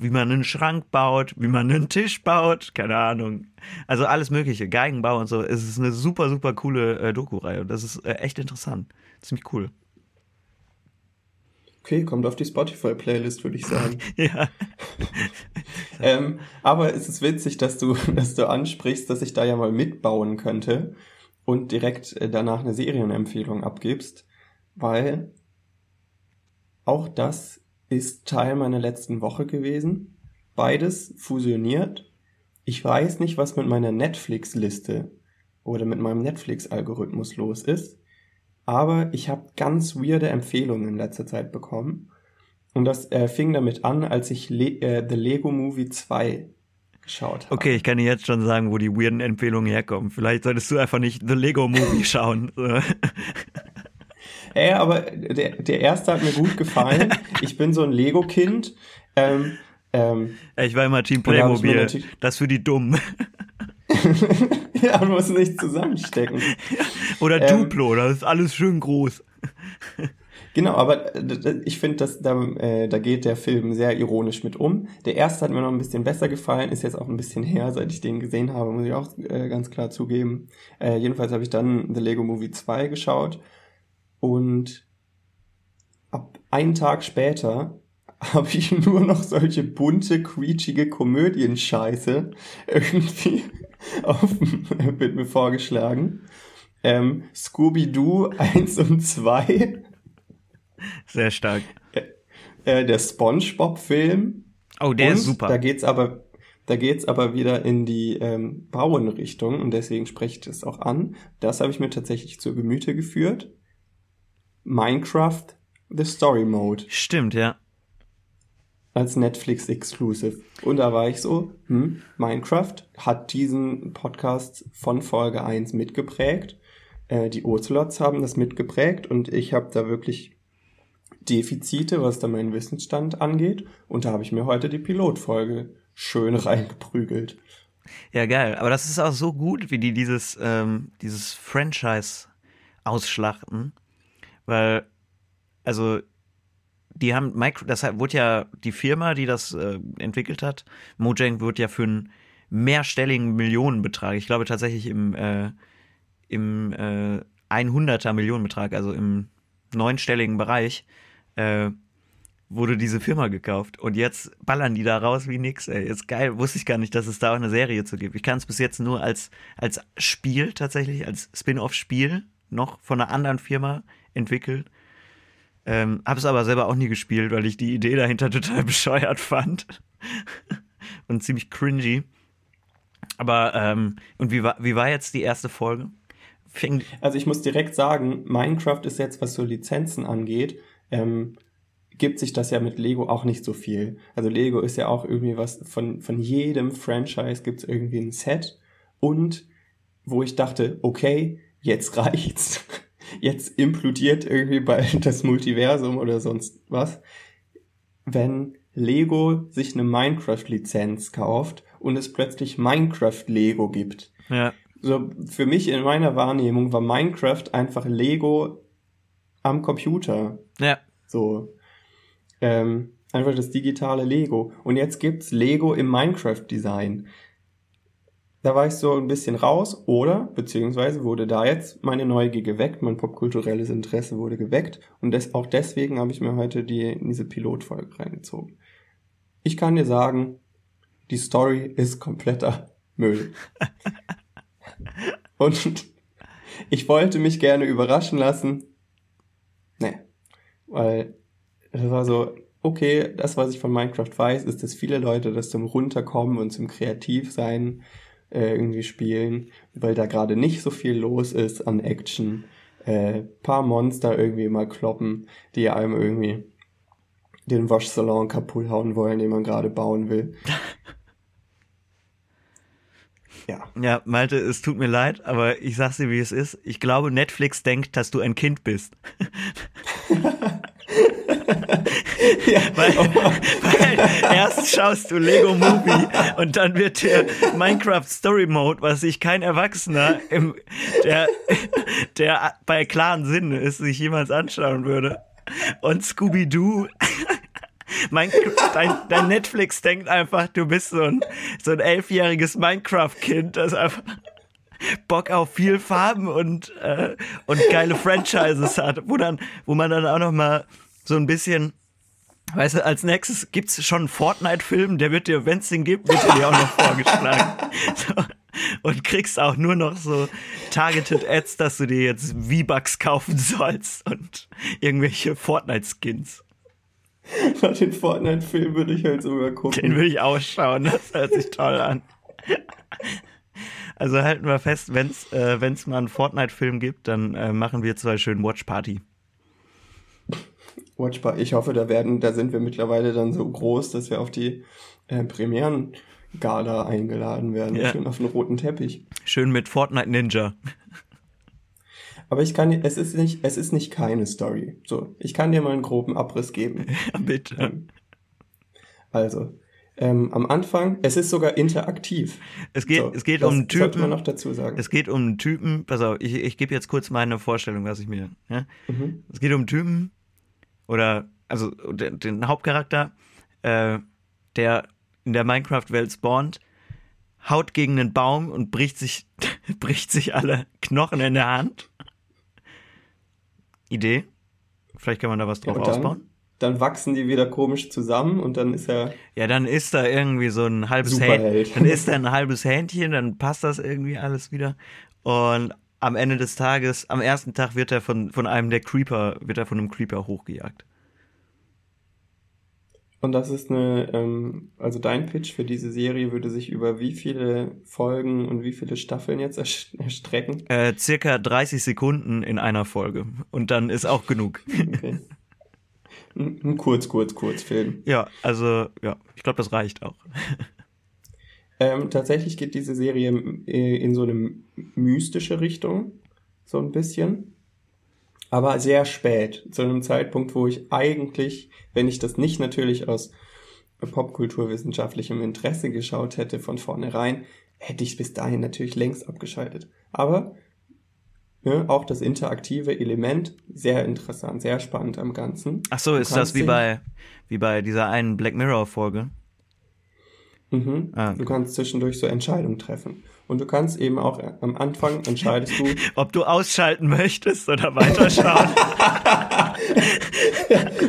wie man einen Schrank baut, wie man einen Tisch baut, keine Ahnung. Also alles Mögliche, Geigenbau und so. Es ist eine super, super coole äh, Doku-Reihe. Das ist äh, echt interessant. Ziemlich cool. Okay, kommt auf die Spotify-Playlist, würde ich sagen. ja. ähm, aber es ist witzig, dass du, dass du ansprichst, dass ich da ja mal mitbauen könnte und direkt äh, danach eine Serienempfehlung abgibst, weil auch das ist Teil meiner letzten Woche gewesen. Beides fusioniert. Ich weiß nicht, was mit meiner Netflix-Liste oder mit meinem Netflix-Algorithmus los ist. Aber ich habe ganz weirde Empfehlungen in letzter Zeit bekommen. Und das äh, fing damit an, als ich Le äh, The Lego Movie 2 geschaut habe. Okay, ich kann dir jetzt schon sagen, wo die weirden Empfehlungen herkommen. Vielleicht solltest du einfach nicht The Lego Movie schauen. Ey, aber der, der erste hat mir gut gefallen. Ich bin so ein Lego-Kind. Ähm, ähm, ich war immer Team Playmobil. Das für die Dummen. ja, muss nicht zusammenstecken. Oder ähm, Duplo, das ist alles schön groß. Genau, aber ich finde, dass da, äh, da geht der Film sehr ironisch mit um. Der erste hat mir noch ein bisschen besser gefallen, ist jetzt auch ein bisschen her, seit ich den gesehen habe, muss ich auch äh, ganz klar zugeben. Äh, jedenfalls habe ich dann The Lego Movie 2 geschaut und ab einen Tag später habe ich nur noch solche bunte, quietschige Komödienscheiße irgendwie auf, wird mir vorgeschlagen. Ähm, Scooby-Doo 1 und 2 sehr stark. Äh, der SpongeBob-Film. Oh, der und ist super. Da geht's aber, da geht's aber wieder in die ähm, Bauenrichtung und deswegen spreche ich das auch an. Das habe ich mir tatsächlich zu Gemüte geführt. Minecraft The Story Mode. Stimmt, ja. Als Netflix Exclusive. Und da war ich so, hm, Minecraft hat diesen Podcast von Folge 1 mitgeprägt. Äh, die Ocelots haben das mitgeprägt und ich habe da wirklich Defizite, was da meinen Wissensstand angeht. Und da habe ich mir heute die Pilotfolge schön reingeprügelt. Ja, geil. Aber das ist auch so gut, wie die dieses, ähm, dieses Franchise ausschlachten. Weil, also, die haben, Micro, das wurde ja, die Firma, die das äh, entwickelt hat, Mojang wird ja für einen mehrstelligen Millionenbetrag, ich glaube tatsächlich im, äh, im äh, 100er Millionenbetrag, also im neunstelligen Bereich, äh, wurde diese Firma gekauft. Und jetzt ballern die da raus wie nix, ey. Ist geil. Wusste ich gar nicht, dass es da auch eine Serie zu gibt. Ich kann es bis jetzt nur als, als Spiel tatsächlich, als Spin-off-Spiel noch von einer anderen Firma entwickelt. Ähm, hab's aber selber auch nie gespielt, weil ich die Idee dahinter total bescheuert fand. und ziemlich cringy. Aber, ähm, und wie war, wie war jetzt die erste Folge? Fing also ich muss direkt sagen, Minecraft ist jetzt, was so Lizenzen angeht, ähm, gibt sich das ja mit Lego auch nicht so viel. Also Lego ist ja auch irgendwie was, von, von jedem Franchise gibt es irgendwie ein Set und wo ich dachte, okay, jetzt reicht's. Jetzt implodiert irgendwie bald das Multiversum oder sonst was. Wenn Lego sich eine Minecraft-Lizenz kauft und es plötzlich Minecraft-Lego gibt. Ja. So, für mich in meiner Wahrnehmung war Minecraft einfach Lego am Computer. Ja. So. Ähm, einfach das digitale Lego. Und jetzt gibt's Lego im Minecraft-Design. Da war ich so ein bisschen raus, oder, beziehungsweise wurde da jetzt meine Neugier geweckt, mein popkulturelles Interesse wurde geweckt und des, auch deswegen habe ich mir heute die, diese Pilotfolge reingezogen. Ich kann dir sagen, die Story ist kompletter Müll. und ich wollte mich gerne überraschen lassen, Nee. Weil das war so, okay, das, was ich von Minecraft weiß, ist, dass viele Leute das zum Runterkommen und zum Kreativsein äh, irgendwie spielen, weil da gerade nicht so viel los ist an Action. Äh, paar Monster irgendwie mal kloppen, die einem irgendwie den Waschsalon kaputt hauen wollen, den man gerade bauen will. Ja. Ja, Malte, es tut mir leid, aber ich sag's dir, wie es ist. Ich glaube, Netflix denkt, dass du ein Kind bist. ja. weil, weil erst schaust du Lego Movie und dann wird der Minecraft Story Mode, was sich kein Erwachsener im, der, der bei klaren Sinn ist, sich jemals anschauen würde. Und Scooby-Doo dein, dein Netflix denkt einfach, du bist so ein, so ein elfjähriges Minecraft-Kind, das einfach Bock auf viel Farben und, äh, und geile Franchises hat, wo dann, wo man dann auch noch mal so ein bisschen Weißt du, als nächstes gibt's schon einen Fortnite-Film, der wird dir, wenn's den gibt, wird dir auch noch vorgeschlagen. So. Und kriegst auch nur noch so targeted Ads, dass du dir jetzt V-Bucks kaufen sollst und irgendwelche Fortnite-Skins. den Fortnite-Film würde ich halt sogar gucken. Den würde ich ausschauen, das hört sich toll an. Also halten wir fest, wenn es äh, wenn's mal einen Fortnite-Film gibt, dann äh, machen wir zwei schön Watch-Party. Watch-Party. Ich hoffe, da werden, da sind wir mittlerweile dann so groß, dass wir auf die äh, Premieren-Gala eingeladen werden. Ja. Schön auf den roten Teppich. Schön mit Fortnite Ninja. Aber ich kann, es ist nicht, es ist nicht keine Story. So, ich kann dir mal einen groben Abriss geben. Ja, bitte. Ähm, also, ähm, am Anfang, es ist sogar interaktiv. Es geht, So, es geht das um einen Sollte man Typen. noch dazu sagen. Es geht um einen Typen. Pass auf, ich, ich gebe jetzt kurz meine Vorstellung, was ich mir. Ja? Mhm. Es geht um einen Typen oder also den, den Hauptcharakter, äh, der in der Minecraft-Welt spawnt, haut gegen einen Baum und bricht sich, bricht sich alle Knochen in der Hand. Idee? Vielleicht kann man da was drauf und dann, ausbauen. dann wachsen die wieder komisch zusammen und dann ist er Ja, dann ist da irgendwie so ein halbes. Hähnchen. Dann ist da ein halbes Hähnchen, dann passt das irgendwie alles wieder. Und am Ende des Tages, am ersten Tag wird er von, von einem der Creeper, wird er von einem Creeper hochgejagt. Und das ist eine, ähm, also dein Pitch für diese Serie würde sich über wie viele Folgen und wie viele Staffeln jetzt erstrecken? Äh, circa 30 Sekunden in einer Folge. Und dann ist auch genug. Okay. Ein kurz, kurz, kurz Film. ja, also, ja, ich glaube, das reicht auch. Ähm, tatsächlich geht diese Serie äh, in so eine mystische Richtung, so ein bisschen. Aber sehr spät, zu einem Zeitpunkt, wo ich eigentlich, wenn ich das nicht natürlich aus popkulturwissenschaftlichem Interesse geschaut hätte von vornherein, hätte ich bis dahin natürlich längst abgeschaltet. Aber ne, auch das interaktive Element, sehr interessant, sehr spannend am Ganzen. Ach so, ist das wie bei, wie bei dieser einen Black Mirror-Folge? Mhm. Ah, Du okay. kannst zwischendurch so Entscheidungen treffen. Und du kannst eben auch am Anfang entscheidest du, Ob du ausschalten möchtest oder weiterschauen.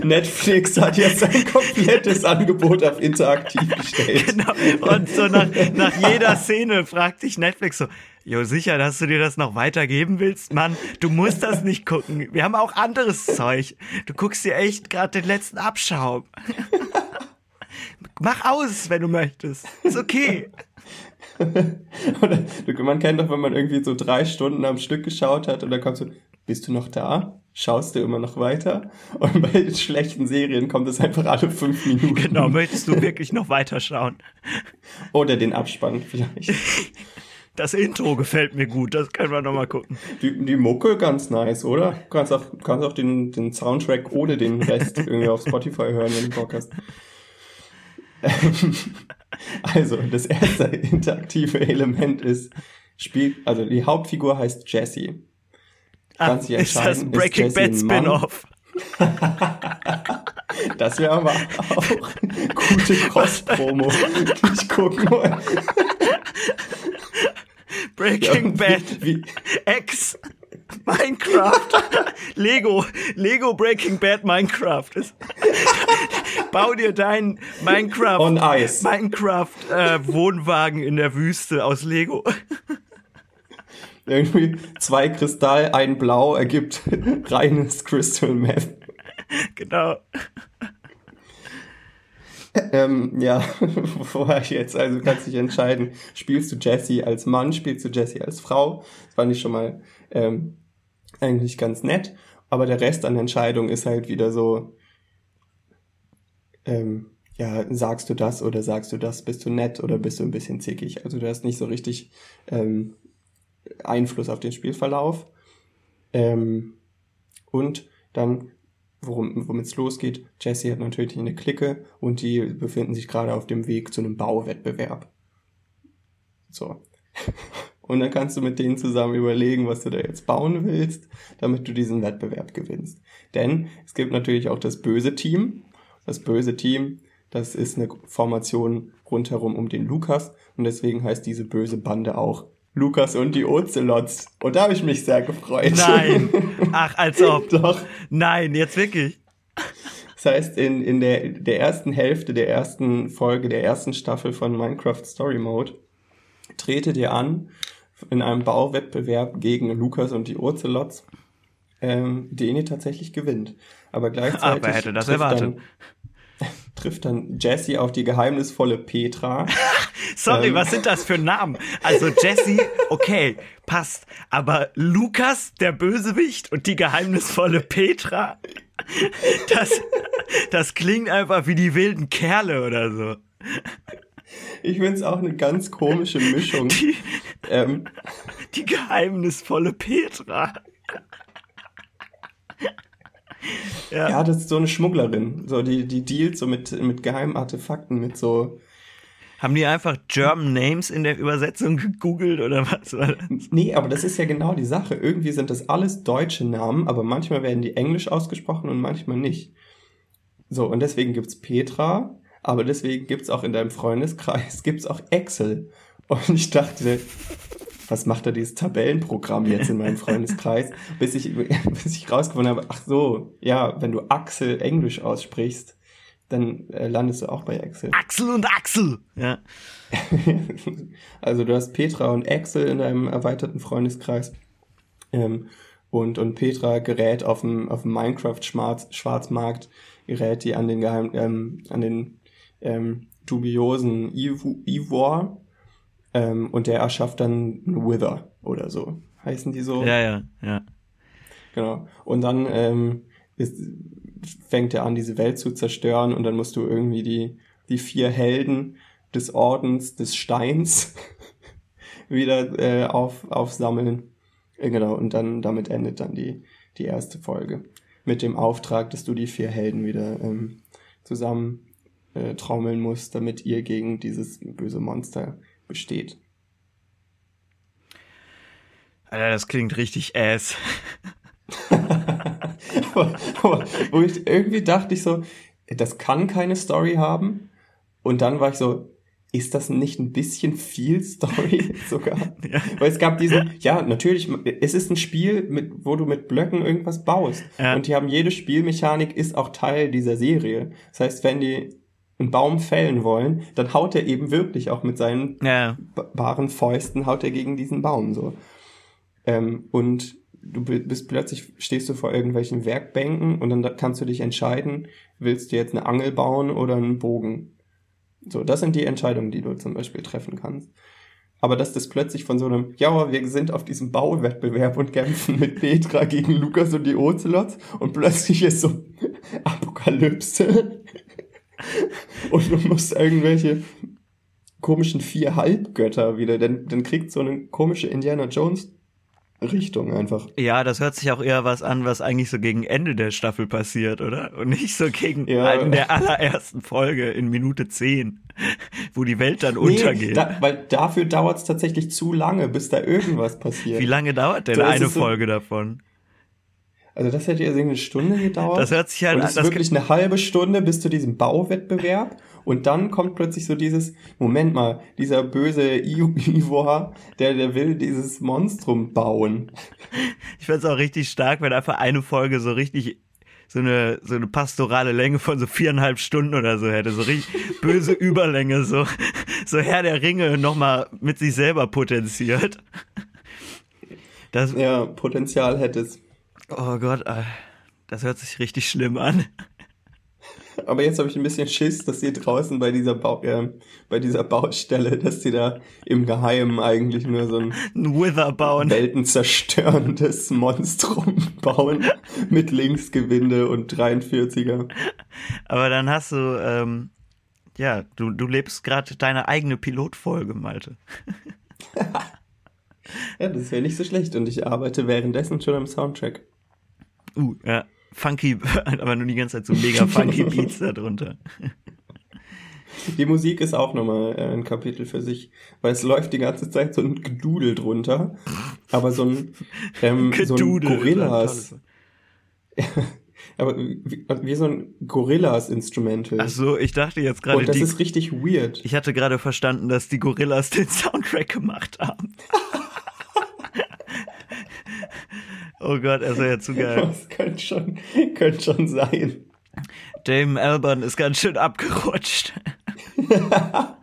Netflix hat jetzt ein komplettes Angebot auf interaktiv gestellt. Genau. Und so nach, nach jeder Szene fragt dich Netflix so, Jo, sicher, dass du dir das noch weitergeben willst? Mann, du musst das nicht gucken. Wir haben auch anderes Zeug. Du guckst dir echt gerade den letzten Abschaum. Mach aus, wenn du möchtest. Ist okay. Oder, man kennt doch, wenn man irgendwie so drei Stunden am Stück geschaut hat und dann kommt so, bist du noch da? Schaust du immer noch weiter? Und bei schlechten Serien kommt es einfach alle fünf Minuten. Genau, möchtest du wirklich noch weiterschauen? Oder den Abspann vielleicht. Das Intro gefällt mir gut, das können wir nochmal gucken. Die, die Mucke ganz nice, oder? Du kannst auch, kannst auch den, den Soundtrack ohne den Rest irgendwie auf Spotify hören, wenn du Bock hast. Also, das erste interaktive Element ist, spielt, also die Hauptfigur heißt Jessie. Ah, Kannst dich ist das Breaking Bad? Spin-off? Das wäre aber auch gute Cross-Promo, die ich gucken wollte. Breaking Bad Wie, X Minecraft Lego Lego Breaking Bad Minecraft Bau dir deinen Minecraft on Ice. Minecraft äh, Wohnwagen in der Wüste aus Lego. Irgendwie zwei Kristall, ein Blau ergibt reines Crystal Meth. genau. Ähm, ja, vorher jetzt, also du kannst dich entscheiden, spielst du Jesse als Mann, spielst du Jesse als Frau? Das fand ich schon mal ähm, eigentlich ganz nett. Aber der Rest an Entscheidung ist halt wieder so, ähm, ja, sagst du das oder sagst du das? Bist du nett oder bist du ein bisschen zickig? Also du hast nicht so richtig ähm, Einfluss auf den Spielverlauf. Ähm, und dann worum womit es losgeht. Jesse hat natürlich eine Clique und die befinden sich gerade auf dem Weg zu einem Bauwettbewerb. So. Und dann kannst du mit denen zusammen überlegen, was du da jetzt bauen willst, damit du diesen Wettbewerb gewinnst. Denn es gibt natürlich auch das böse Team. Das böse Team, das ist eine Formation rundherum um den Lukas und deswegen heißt diese böse Bande auch Lukas und die Ocelots. Und da habe ich mich sehr gefreut. Nein. Ach, als ob. Doch. Nein, jetzt wirklich. Das heißt, in, in der, der ersten Hälfte der ersten Folge der ersten Staffel von Minecraft Story Mode tretet ihr an in einem Bauwettbewerb gegen Lukas und die Ocelots, ähm, den ihr tatsächlich gewinnt. Aber gleichzeitig wer hätte das erwartet? Dann, trifft dann Jesse auf die geheimnisvolle Petra. Sorry, Ähm. was sind das für Namen? Also Jesse, okay, passt. Aber Lukas, der Bösewicht und die geheimnisvolle Petra, das, das klingt einfach wie die wilden Kerle oder so. Ich finde es auch eine ganz komische Mischung. Die, ähm, die geheimnisvolle Petra. Ja, das ist so eine Schmugglerin. So, die, die dealt so mit, mit geheimen Artefakten, mit so, Haben die einfach German Names in der Übersetzung gegoogelt oder was war das? Nee, aber das ist ja genau die Sache. Irgendwie sind das alles deutsche Namen, aber manchmal werden die englisch ausgesprochen und manchmal nicht. So, und deswegen gibt's Petra, aber deswegen gibt's auch in deinem Freundeskreis, gibt's auch Excel. Und ich dachte, was macht da dieses Tabellenprogramm jetzt in meinem Freundeskreis? Bis ich, bis ich rausgefunden habe, ach so, ja, wenn du Axel Englisch aussprichst, dann äh, landest du auch bei Excel. Axel und Axel! Ja. also du hast Petra und Axel in deinem erweiterten Freundeskreis. Ähm, und, und Petra gerät auf dem, auf dem Minecraft-Schwarzmarkt, gerät die an den geheim, ähm, an den ähm, dubiosen Ivor ähm, und der erschafft dann einen Wither oder so. Heißen die so? Ja, ja, ja. Genau. Und dann ähm, ist, fängt er an, diese Welt zu zerstören und dann musst du irgendwie die, die vier Helden des Ordens des Steins wieder äh, auf, aufsammeln. Äh, genau, und dann damit endet dann die, die erste Folge. Mit dem Auftrag, dass du die vier Helden wieder ähm, zusammen äh, trommeln musst, damit ihr gegen dieses böse Monster besteht. Alter, das klingt richtig ass. aber, aber, wo ich irgendwie dachte ich so, das kann keine Story haben. Und dann war ich so, ist das nicht ein bisschen viel Story sogar? ja. Weil es gab diesen, ja, natürlich, es ist ein Spiel, mit, wo du mit Blöcken irgendwas baust. Ja. Und die haben jede Spielmechanik ist auch Teil dieser Serie. Das heißt, wenn die einen Baum fällen wollen, dann haut er eben wirklich auch mit seinen ja. baren Fäusten, haut er gegen diesen Baum so. Ähm, und du bist plötzlich, stehst du vor irgendwelchen Werkbänken und dann kannst du dich entscheiden, willst du jetzt eine Angel bauen oder einen Bogen? So, das sind die Entscheidungen, die du zum Beispiel treffen kannst. Aber dass das plötzlich von so einem, ja, wir sind auf diesem Bauwettbewerb und kämpfen mit Petra gegen Lukas und die Ocelots und plötzlich ist so Apokalypse und du musst irgendwelche komischen vier Halbgötter wieder, denn dann kriegt so eine komische Indiana Jones Richtung einfach. Ja, das hört sich auch eher was an, was eigentlich so gegen Ende der Staffel passiert, oder? Und nicht so gegen ja. in der allerersten Folge in Minute 10, wo die Welt dann nee, untergeht. Da, weil dafür dauert es tatsächlich zu lange, bis da irgendwas passiert. Wie lange dauert denn so eine Folge so, davon? Also das hätte ja eine Stunde gedauert. Das hört sich halt und an. Das ist wirklich eine halbe Stunde bis zu diesem Bauwettbewerb. Und dann kommt plötzlich so dieses, Moment mal, dieser böse Ivor, der, der will dieses Monstrum bauen. Ich find's auch richtig stark, wenn einfach eine Folge so richtig so eine, so eine pastorale Länge von so viereinhalb Stunden oder so hätte. So richtig böse Überlänge, so, so Herr der Ringe nochmal mit sich selber potenziert. Das, ja, Potenzial hätte es. Oh Gott, äh, das hört sich richtig schlimm an. Aber jetzt habe ich ein bisschen Schiss, dass sie draußen bei dieser, Bau, äh, bei dieser Baustelle, dass sie da im Geheimen eigentlich nur so ein, ein Wither bauen. weltenzerstörendes Monstrum bauen mit Linksgewinde und 43er. Aber dann hast du, ähm, ja, du, du lebst gerade deine eigene Pilotfolge, Malte. ja, das wäre nicht so schlecht und ich arbeite währenddessen schon am Soundtrack. Uh, ja. Funky, aber nur die ganze Zeit so mega funky Beats darunter. Die Musik ist auch nochmal äh, ein Kapitel für sich, weil es läuft die ganze Zeit so ein Gedudel drunter, aber so ein, ähm, so ein Gorillas. aber wie, wie, so ein Gorillas-Instrumental. Ach so, ich dachte jetzt gerade. Und das die, ist richtig weird. Ich hatte gerade verstanden, dass die Gorillas den Soundtrack gemacht haben. Oh Gott, er ist ja zu geil. Das könnte schon, könnte schon sein. Damon Alban ist ganz schön abgerutscht.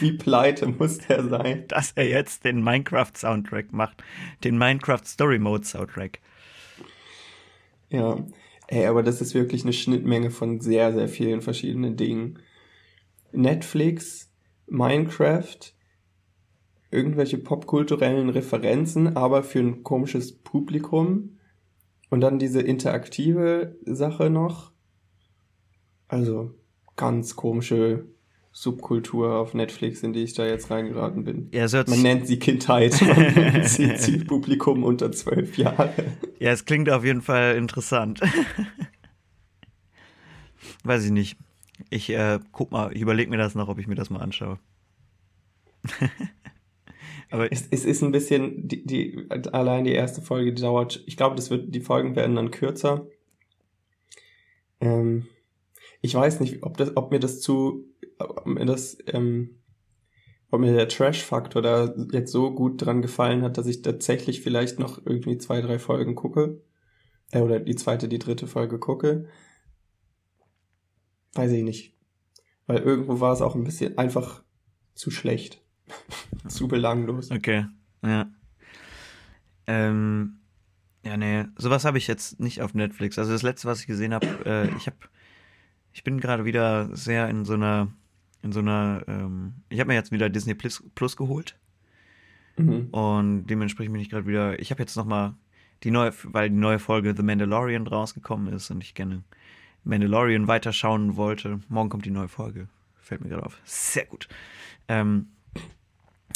Wie pleite muss der sein? Dass er jetzt den Minecraft-Soundtrack macht. Den Minecraft Story Mode Soundtrack. Ja, ey, aber das ist wirklich eine Schnittmenge von sehr, sehr vielen verschiedenen Dingen. Netflix, Minecraft, irgendwelche popkulturellen Referenzen, aber für ein komisches Publikum. Und dann diese interaktive Sache noch. Also ganz komische Subkultur auf Netflix, in die ich da jetzt reingeraten bin. Ja, man nennt sie Kindheit, man nennt sie Zielpublikum unter zwölf Jahre. Ja, es klingt auf jeden Fall interessant. Weiß ich nicht. Ich äh, guck mal, ich überlege mir das noch, ob ich mir das mal anschaue. Aber es, es ist ein bisschen, die, die, allein die erste Folge die dauert, ich glaube, das wird, die Folgen werden dann kürzer. Ähm, ich weiß nicht, ob das, ob mir das zu, ob mir das, ähm, ob mir der Trash-Faktor da jetzt so gut dran gefallen hat, dass ich tatsächlich vielleicht noch irgendwie zwei, drei Folgen gucke. Äh, oder die zweite, die dritte Folge gucke. Weiß ich nicht. Weil irgendwo war es auch ein bisschen einfach zu schlecht. zu belanglos. Okay, ja. Ähm, ja, nee, sowas habe ich jetzt nicht auf Netflix. Also das letzte, was ich gesehen habe, äh, ich habe, ich bin gerade wieder sehr in so einer, in so einer, ähm, ich habe mir jetzt wieder Disney Plus, Plus geholt. Mhm. Und dementsprechend bin ich gerade wieder, ich habe jetzt nochmal die neue, weil die neue Folge The Mandalorian rausgekommen ist und ich gerne Mandalorian weiterschauen wollte. Morgen kommt die neue Folge. Fällt mir gerade auf. Sehr gut. Ähm,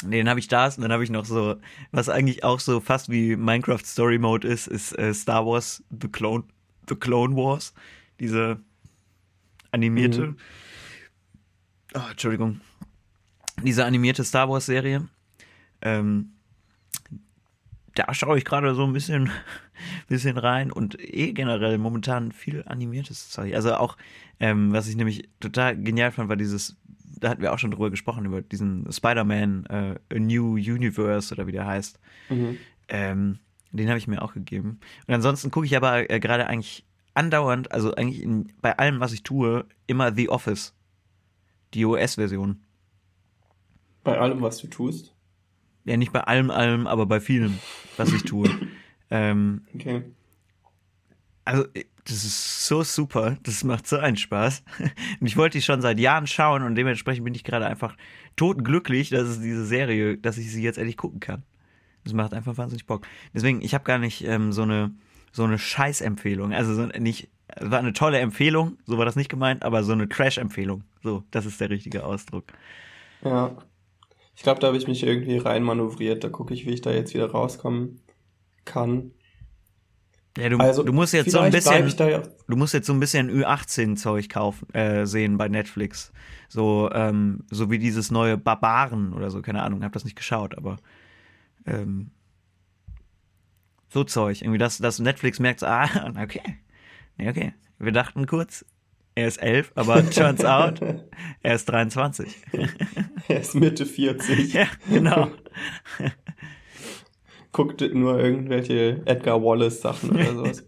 Nee, dann habe ich das und dann habe ich noch so, was eigentlich auch so fast wie Minecraft Story Mode ist, ist äh, Star Wars The Clone, The Clone Wars. Diese animierte, mhm. oh, Entschuldigung, diese animierte Star Wars Serie. Ähm, da schaue ich gerade so ein bisschen, bisschen rein und eh generell momentan viel animiertes Zeug. Also auch, ähm, was ich nämlich total genial fand, war dieses da hatten wir auch schon drüber gesprochen, über diesen Spider-Man äh, A New Universe oder wie der heißt. Mhm. Ähm, den habe ich mir auch gegeben. Und ansonsten gucke ich aber äh, gerade eigentlich andauernd, also eigentlich in, bei allem, was ich tue, immer The Office. Die OS-Version. Bei allem, was du tust? Ja, nicht bei allem, allem, aber bei vielem, was ich tue. ähm, okay. Also, das ist so super, das macht so einen Spaß. Und ich wollte die schon seit Jahren schauen und dementsprechend bin ich gerade einfach totenglücklich, dass es diese Serie, dass ich sie jetzt endlich gucken kann. Das macht einfach wahnsinnig Bock. Deswegen, ich habe gar nicht ähm, so eine so eine Scheiß-Empfehlung. Also so nicht, war eine tolle Empfehlung, so war das nicht gemeint, aber so eine Trash-Empfehlung. So, das ist der richtige Ausdruck. Ja. Ich glaube, da habe ich mich irgendwie reinmanövriert. Da gucke ich, wie ich da jetzt wieder rauskommen kann. Ja, du, also, du musst jetzt so ein bisschen, ja. du musst jetzt so ein bisschen Ü18-Zeug kaufen, äh, sehen bei Netflix. So, ähm, so wie dieses neue Barbaren oder so, keine Ahnung, hab das nicht geschaut, aber ähm, so Zeug. Irgendwie, dass, dass Netflix merkt, ah, okay. Nee, okay. Wir dachten kurz, er ist elf, aber turns out, er ist 23. er ist Mitte 40. ja, genau guckt nur irgendwelche Edgar Wallace Sachen oder sowas.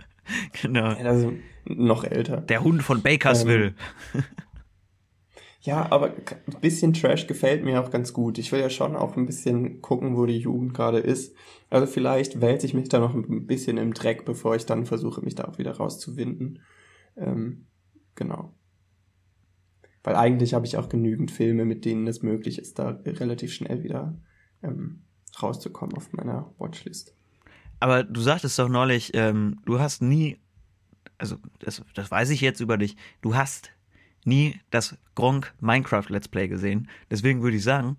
genau. Also noch älter. Der Hund von Bakersville. Ähm, ja, aber ein bisschen Trash gefällt mir auch ganz gut. Ich will ja schon auch ein bisschen gucken, wo die Jugend gerade ist. Also vielleicht wälze ich mich da noch ein bisschen im Dreck, bevor ich dann versuche, mich da auch wieder rauszuwinden. Ähm, genau. Weil eigentlich habe ich auch genügend Filme, mit denen es möglich ist, da relativ schnell wieder ähm, rauszukommen auf meiner Watchlist. Aber du sagtest doch neulich, ähm, du hast nie, also das, das weiß ich jetzt über dich, du hast nie das Gronk Minecraft Let's Play gesehen. Deswegen würde ich sagen,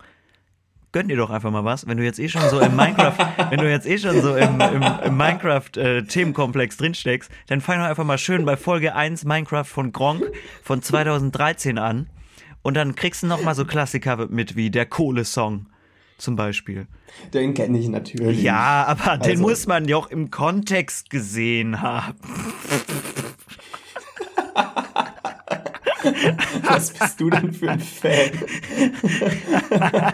gönn dir doch einfach mal was. Wenn du jetzt eh schon so im Minecraft, wenn du jetzt eh schon so im, im, im Minecraft-Themenkomplex äh, drinsteckst, dann fang doch einfach mal schön bei Folge 1 Minecraft von Gronk von 2013 an. Und dann kriegst du noch mal so Klassiker mit wie der Kohle-Song zum Beispiel. Den kenne ich natürlich. Ja, aber also. den muss man ja auch im Kontext gesehen haben. Was bist du denn für ein Fan?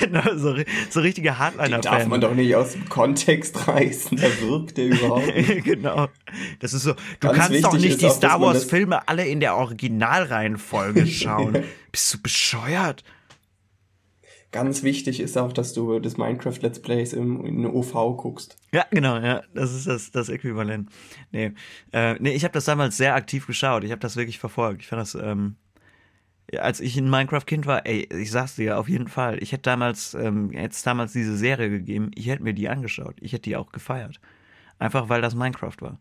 genau, so, so richtige Hardliner-Fan. darf man doch nicht aus dem Kontext reißen, da wirkt der überhaupt nicht. genau. Das ist so, du Ganz kannst doch nicht die auch, Star Wars-Filme alle in der Originalreihenfolge schauen. Bist du bescheuert? Ganz wichtig ist auch, dass du das Minecraft Let's Plays im, in OV guckst. Ja, genau, ja, das ist das, das Äquivalent. Nee, äh, nee ich habe das damals sehr aktiv geschaut. Ich habe das wirklich verfolgt. Ich fand das, ähm, als ich in Minecraft Kind war, ey, ich sag's dir auf jeden Fall. Ich hätte damals, ähm, jetzt damals diese Serie gegeben. Ich hätte mir die angeschaut. Ich hätte die auch gefeiert. Einfach weil das Minecraft war.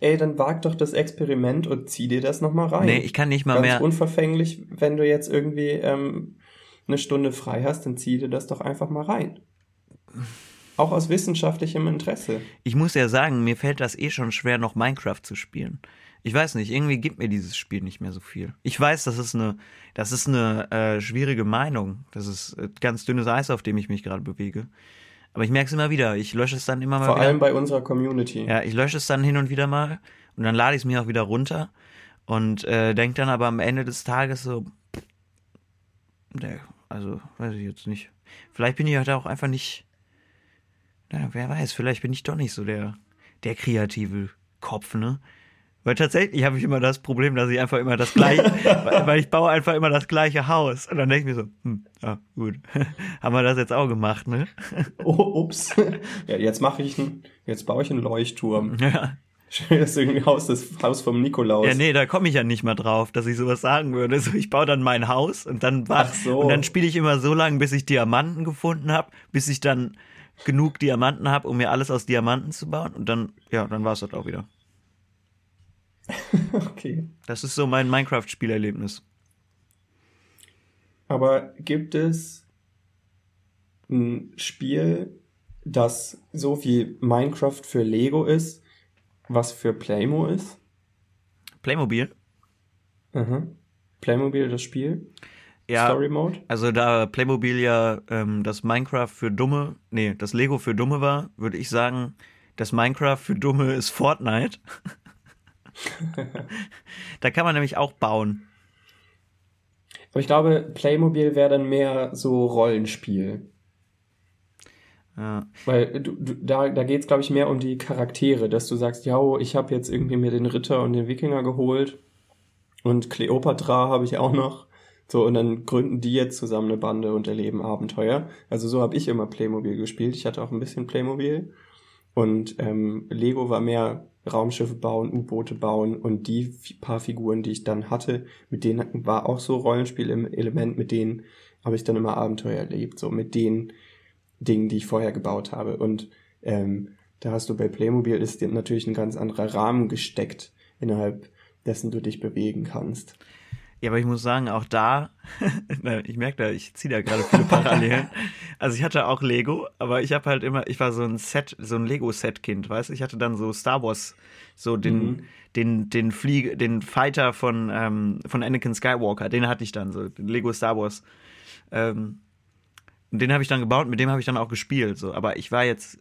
Ey, dann wag doch das Experiment und zieh dir das nochmal rein. Nee, ich kann nicht mal Ganz mehr. unverfänglich, wenn du jetzt irgendwie ähm, eine Stunde frei hast, dann zieh dir das doch einfach mal rein. Auch aus wissenschaftlichem Interesse. Ich muss ja sagen, mir fällt das eh schon schwer, noch Minecraft zu spielen. Ich weiß nicht, irgendwie gibt mir dieses Spiel nicht mehr so viel. Ich weiß, das ist eine, das ist eine äh, schwierige Meinung. Das ist äh, ganz dünnes Eis, auf dem ich mich gerade bewege. Aber ich merke es immer wieder. Ich lösche es dann immer mal Vor wieder. allem bei unserer Community. Ja, ich lösche es dann hin und wieder mal und dann lade ich es mir auch wieder runter und äh, denke dann aber am Ende des Tages so, nee, also weiß ich jetzt nicht. Vielleicht bin ich halt auch einfach nicht, na, wer weiß, vielleicht bin ich doch nicht so der, der kreative Kopf, ne? Weil tatsächlich habe ich immer das Problem, dass ich einfach immer das gleiche, weil weil ich baue einfach immer das gleiche Haus. Und dann denke ich mir so, hm, ja, gut, haben wir das jetzt auch gemacht, ne? Oh, ups. Ja, jetzt mache ich einen, jetzt baue ich einen Leuchtturm. Ja. Das ist irgendwie Haus, das Haus vom Nikolaus. Ja, nee, da komme ich ja nicht mal drauf, dass ich sowas sagen würde. So, ich baue dann mein Haus und dann war so. und dann spiele ich immer so lange, bis ich Diamanten gefunden habe, bis ich dann genug Diamanten habe, um mir alles aus Diamanten zu bauen und dann ja, dann war es das auch wieder. Okay. Das ist so mein Minecraft-Spielerlebnis. Aber gibt es ein Spiel, das so wie Minecraft für Lego ist, was für Playmo ist? Playmobil? Mhm. Playmobil das Spiel? Ja. Story Mode? Also da Playmobil ja ähm, das Minecraft für Dumme, nee, das Lego für Dumme war, würde ich sagen, das Minecraft für Dumme ist Fortnite. da kann man nämlich auch bauen. Aber ich glaube, Playmobil wäre dann mehr so Rollenspiel. Weil du, du, da, da geht es, glaube ich, mehr um die Charaktere, dass du sagst, ja, ich habe jetzt irgendwie mir den Ritter und den Wikinger geholt und Kleopatra habe ich auch noch. So, und dann gründen die jetzt zusammen eine Bande und erleben Abenteuer. Also so habe ich immer Playmobil gespielt. Ich hatte auch ein bisschen Playmobil. Und ähm, Lego war mehr Raumschiffe bauen, U-Boote bauen und die paar Figuren, die ich dann hatte, mit denen war auch so Rollenspiel im Element, mit denen habe ich dann immer Abenteuer erlebt, so mit den Dingen, die ich vorher gebaut habe. Und ähm, da hast du bei Playmobil ist dir natürlich ein ganz anderer Rahmen gesteckt, innerhalb dessen du dich bewegen kannst. Ja, aber ich muss sagen, auch da, ich merke da, ich ziehe da gerade viele Parallelen. Also ich hatte auch Lego, aber ich habe halt immer, ich war so ein Set, so ein Lego-Set-Kind, weißt du? Ich hatte dann so Star Wars, so den, Mhm. den, den Fliege, den Fighter von, ähm, von Anakin Skywalker, den hatte ich dann so, den Lego Star Wars. Ähm, und den habe ich dann gebaut, mit dem habe ich dann auch gespielt, so. Aber ich war jetzt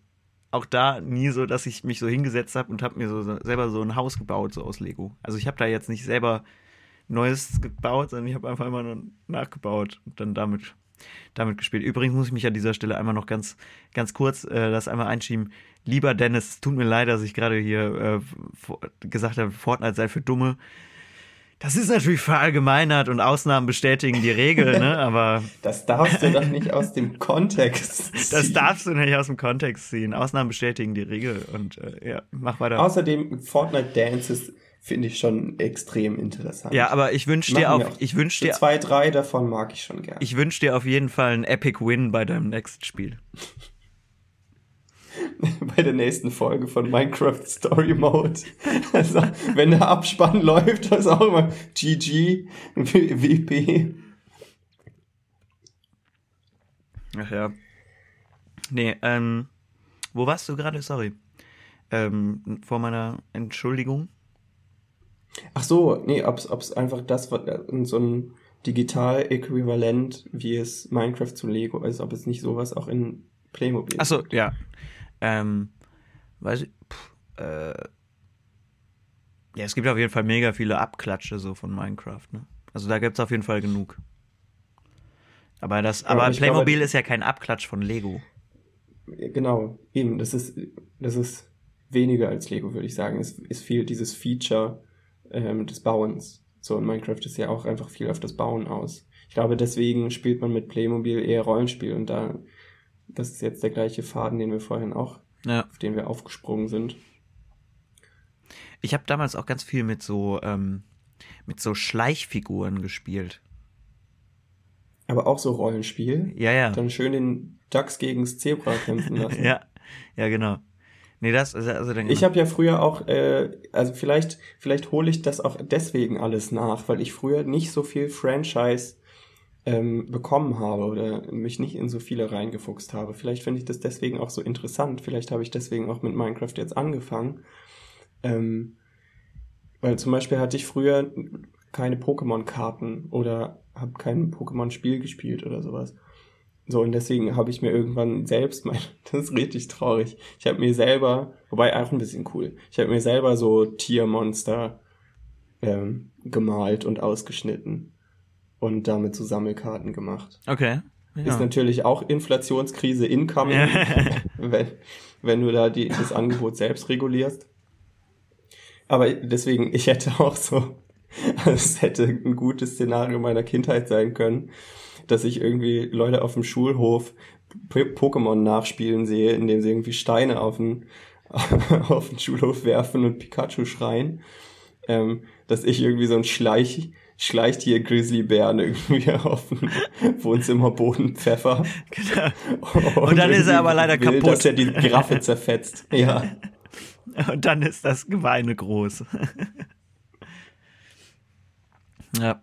auch da nie so, dass ich mich so hingesetzt habe und habe mir so selber so ein Haus gebaut, so aus Lego. Also ich habe da jetzt nicht selber Neues gebaut, sondern ich habe einfach immer nur nachgebaut und dann damit, damit gespielt. Übrigens muss ich mich an dieser Stelle einmal noch ganz, ganz kurz äh, das einmal einschieben. Lieber Dennis, tut mir leid, dass ich gerade hier äh, gesagt habe, Fortnite sei für Dumme. Das ist natürlich verallgemeinert und Ausnahmen bestätigen die Regel, ne? Aber Das darfst du doch nicht aus dem Kontext. das ziehen. darfst du nicht aus dem Kontext ziehen. Ausnahmen bestätigen die Regel und äh, ja, mach weiter. Außerdem, Fortnite Dances finde ich schon extrem interessant. ja, aber ich wünsche dir auf, auch. ich wünsche dir, zwei, drei davon mag ich schon gern. ich wünsche dir auf jeden Fall einen Epic Win bei deinem nächsten Spiel. bei der nächsten Folge von Minecraft Story Mode. Also, wenn der Abspann läuft, das ist auch immer GG, WP. Ach ja. Nee, ähm, wo warst du gerade? Sorry. Ähm, vor meiner Entschuldigung. Ach so, nee, ob's, ob's einfach das war äh, so ein Digital-Äquivalent, wie es Minecraft zu Lego ist, ob es nicht sowas auch in Playmobil Achso, ja. Ähm, weiß ich, pff, äh, ja, es gibt auf jeden Fall mega viele Abklatsche so von Minecraft, ne? Also da gibt's auf jeden Fall genug. Aber das, Ja, aber Playmobil glaube- ist ja kein Abklatsch von Lego. Genau, eben, das ist, das ist weniger als Lego, würde ich sagen. Es, es fehlt dieses Feature ähm, des Bauens. So, und Minecraft ist ja auch einfach viel auf das Bauen aus. Ich glaube, deswegen spielt man mit Playmobil eher Rollenspiel und da, das ist jetzt der gleiche Faden, den wir vorhin auch, Ja. auf den wir aufgesprungen sind. Ich habe damals auch ganz viel mit so, ähm, mit so Schleichfiguren gespielt. Aber auch so Rollenspiel. Ja, ja. Dann schön den Dachs gegens Zebra kämpfen lassen. Ja, ja, genau. Nee, das, also, also dann, Ich habe ja früher auch, äh, also vielleicht, vielleicht hole ich das auch deswegen alles nach, weil ich früher nicht so viel Franchise ähm, bekommen habe oder mich nicht in so viele reingefuchst habe. Vielleicht finde ich das deswegen auch so interessant. Vielleicht habe ich deswegen auch mit Minecraft jetzt angefangen. Ähm, Weil zum Beispiel hatte ich früher keine Pokémon-Karten oder habe kein Pokémon-Spiel gespielt oder sowas. So, und deswegen habe ich mir irgendwann selbst mein, das ist richtig traurig. Ich habe mir selber, wobei auch ein bisschen cool, ich habe mir selber so Tiermonster ähm, gemalt und ausgeschnitten und damit so Sammelkarten gemacht. Okay. Ja. Ist natürlich auch Inflationskrise incoming, wenn, wenn du da die, das Angebot selbst regulierst. Aber deswegen, ich hätte auch so, es hätte ein gutes Szenario meiner Kindheit sein können, dass ich irgendwie Leute auf dem Schulhof Pokémon nachspielen sehe, indem sie irgendwie Steine auf den, auf den Schulhof werfen und Pikachu schreien. Ähm, dass ich irgendwie so ein Schleich, Schleichtier-Grizzlybären irgendwie auf dem Wohnzimmerboden pfeffer. Genau. Und, und dann ist er aber leider will, kaputt. dass er die Giraffe zerfetzt. Ja. Und dann ist das Geweine groß. ja.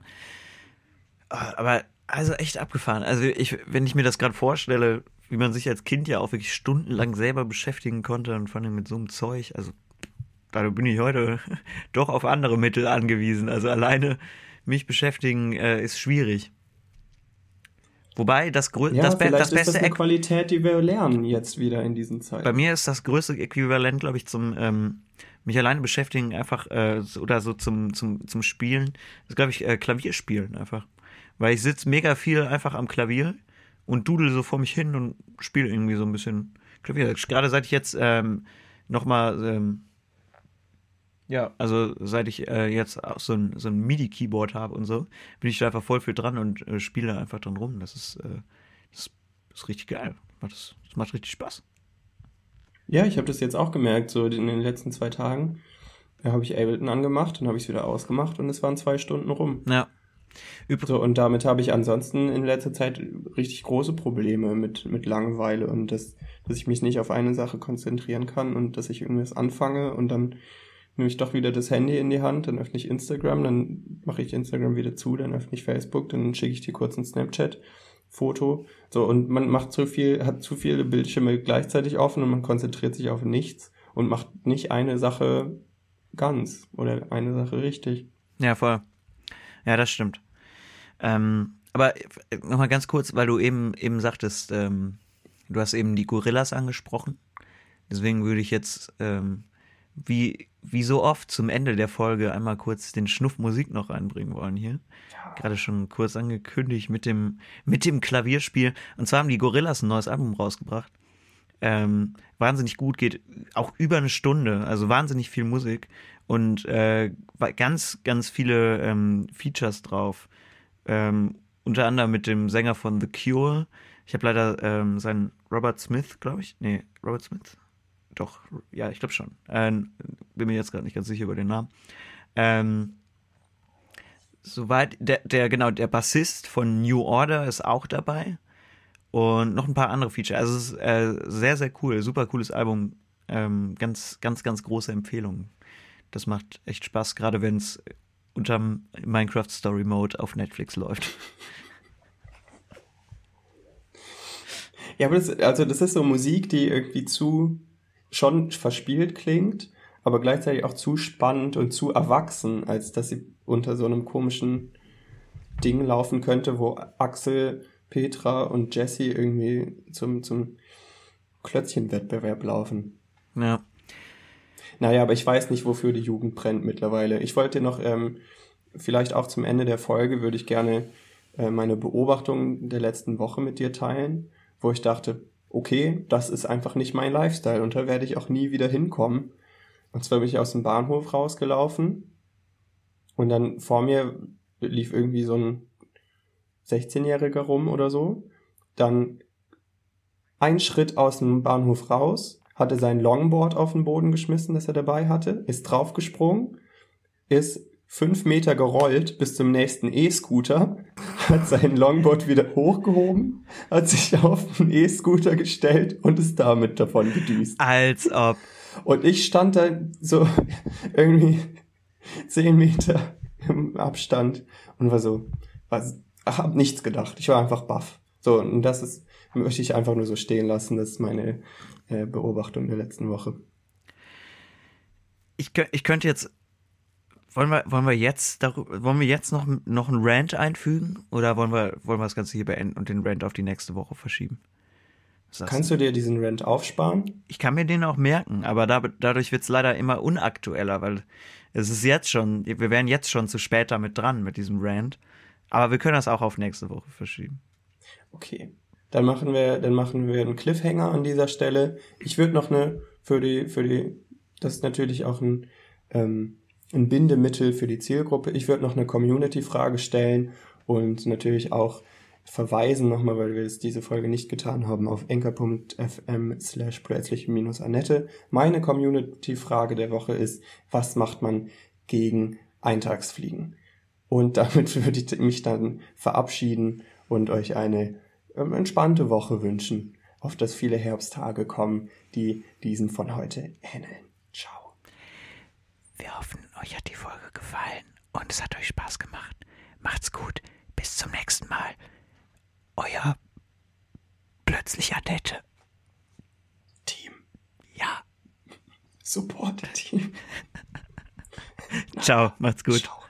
Aber also echt abgefahren. Also ich, wenn ich mir das gerade vorstelle, wie man sich als Kind ja auch wirklich stundenlang selber beschäftigen konnte und vor allem mit so einem Zeug, also da bin ich heute doch auf andere Mittel angewiesen. Also alleine mich beschäftigen äh, ist schwierig. Wobei das, größte, ja, das, be das beste ist das eine Qualität, die wir lernen jetzt wieder in diesen Zeiten. Bei mir ist das größte Äquivalent, glaube ich, zum ähm, mich alleine beschäftigen einfach äh, oder so zum zum zum Spielen. Das glaube ich äh, Klavierspielen einfach, weil ich sitze mega viel einfach am Klavier und dudel so vor mich hin und spiele irgendwie so ein bisschen Klavier. Gerade seit ich jetzt ähm, noch mal ähm, ja, also seit ich äh, jetzt auch so ein, so ein MIDI-Keyboard habe und so, bin ich da einfach voll für dran und äh, spiele einfach dran rum. Das ist, äh, das ist richtig geil. Das, das macht richtig Spaß. Ja, ich habe das jetzt auch gemerkt, so in den letzten zwei Tagen. Da habe ich Ableton angemacht, dann habe ich es wieder ausgemacht und es waren zwei Stunden rum. Ja. Übrigens. So, und damit habe ich ansonsten in letzter Zeit richtig große Probleme mit, mit Langeweile und das, dass ich mich nicht auf eine Sache konzentrieren kann und dass ich irgendwas anfange und dann nehme ich doch wieder das Handy in die Hand, dann öffne ich Instagram, dann mache ich Instagram wieder zu, dann öffne ich Facebook, dann schicke ich dir kurz ein Snapchat. Foto. So, und man macht zu viel, hat zu viele Bildschirme gleichzeitig offen und man konzentriert sich auf nichts und macht nicht eine Sache ganz oder eine Sache richtig. Ja, voll. Ja, das stimmt. Ähm, aber nochmal ganz kurz, weil du eben, eben sagtest, ähm, du hast eben die Gorillas angesprochen. Deswegen würde ich jetzt ähm, wie, wie so oft zum Ende der Folge einmal kurz den Schnuff Musik noch reinbringen wollen hier. Ja. Gerade schon kurz angekündigt mit dem, mit dem Klavierspiel. Und zwar haben die Gorillas ein neues Album rausgebracht. Ähm, wahnsinnig gut, geht auch über eine Stunde, also wahnsinnig viel Musik und äh, ganz, ganz viele ähm, Features drauf. Ähm, unter anderem mit dem Sänger von The Cure. Ich habe leider ähm, seinen Robert Smith, glaube ich. Nee, Robert Smith doch, ja, ich glaube schon. Ähm, bin mir jetzt gerade nicht ganz sicher über den Namen. Ähm, soweit, der, der, genau, der Bassist von New Order ist auch dabei. Und noch ein paar andere Feature. Also es ist äh, sehr, sehr cool. Super cooles Album. Ähm, ganz, ganz, ganz große Empfehlung. Das macht echt Spaß, gerade wenn es unterm Minecraft Story Mode auf Netflix läuft. Ja, aber das, also das ist so Musik, die irgendwie zu schon verspielt klingt, aber gleichzeitig auch zu spannend und zu erwachsen, als dass sie unter so einem komischen Ding laufen könnte, wo Axel, Petra und Jesse irgendwie zum, zum Klötzchenwettbewerb laufen. Ja. Naja, aber ich weiß nicht, wofür die Jugend brennt mittlerweile. Ich wollte noch, ähm, vielleicht auch zum Ende der Folge, würde ich gerne äh, meine Beobachtungen der letzten Woche mit dir teilen, wo ich dachte, okay, das ist einfach nicht mein Lifestyle und da werde ich auch nie wieder hinkommen. Und zwar bin ich aus dem Bahnhof rausgelaufen und dann vor mir lief irgendwie so ein 16-Jähriger rum oder so. Dann ein Schritt aus dem Bahnhof raus, hatte sein Longboard auf den Boden geschmissen, das er dabei hatte, ist draufgesprungen, ist fünf Meter gerollt bis zum nächsten E-Scooter, hat sein Longboard wieder hochgehoben, hat sich auf den E-Scooter gestellt und ist damit davon gedüst. Als ob. Und ich stand da so irgendwie zehn Meter im Abstand und war so, was, hab nichts gedacht. Ich war einfach baff. So, und das ist, möchte ich einfach nur so stehen lassen. Das ist meine äh, Beobachtung der letzten Woche. Ich, ich könnte jetzt wollen wir, wollen wir jetzt darüber, wollen wir jetzt noch, noch einen Rant einfügen oder wollen wir, wollen wir das Ganze hier beenden und den Rant auf die nächste Woche verschieben? Kannst du dir diesen Rant aufsparen? Ich kann mir den auch merken, aber da, dadurch wird es leider immer unaktueller, weil es ist jetzt schon, wir wären jetzt schon zu spät damit dran mit diesem Rant. Aber wir können das auch auf nächste Woche verschieben. Okay. Dann machen wir, dann machen wir einen Cliffhanger an dieser Stelle. Ich würde noch eine, für die, für die, das ist natürlich auch ein, ähm, ein Bindemittel für die Zielgruppe. Ich würde noch eine Community-Frage stellen und natürlich auch verweisen nochmal, weil wir es diese Folge nicht getan haben, auf enker.fm slash plötzlich-annette. Meine Community-Frage der Woche ist, was macht man gegen Eintagsfliegen? Und damit würde ich mich dann verabschieden und euch eine ähm, entspannte Woche wünschen, auf dass viele Herbsttage kommen, die diesen von heute ähneln. Ciao. Wir hoffen, euch hat die Folge gefallen und es hat euch Spaß gemacht. Macht's gut. Bis zum nächsten Mal. Euer plötzlicher Dette. Team. Ja. Support-Team. Ciao, macht's gut. Ciao.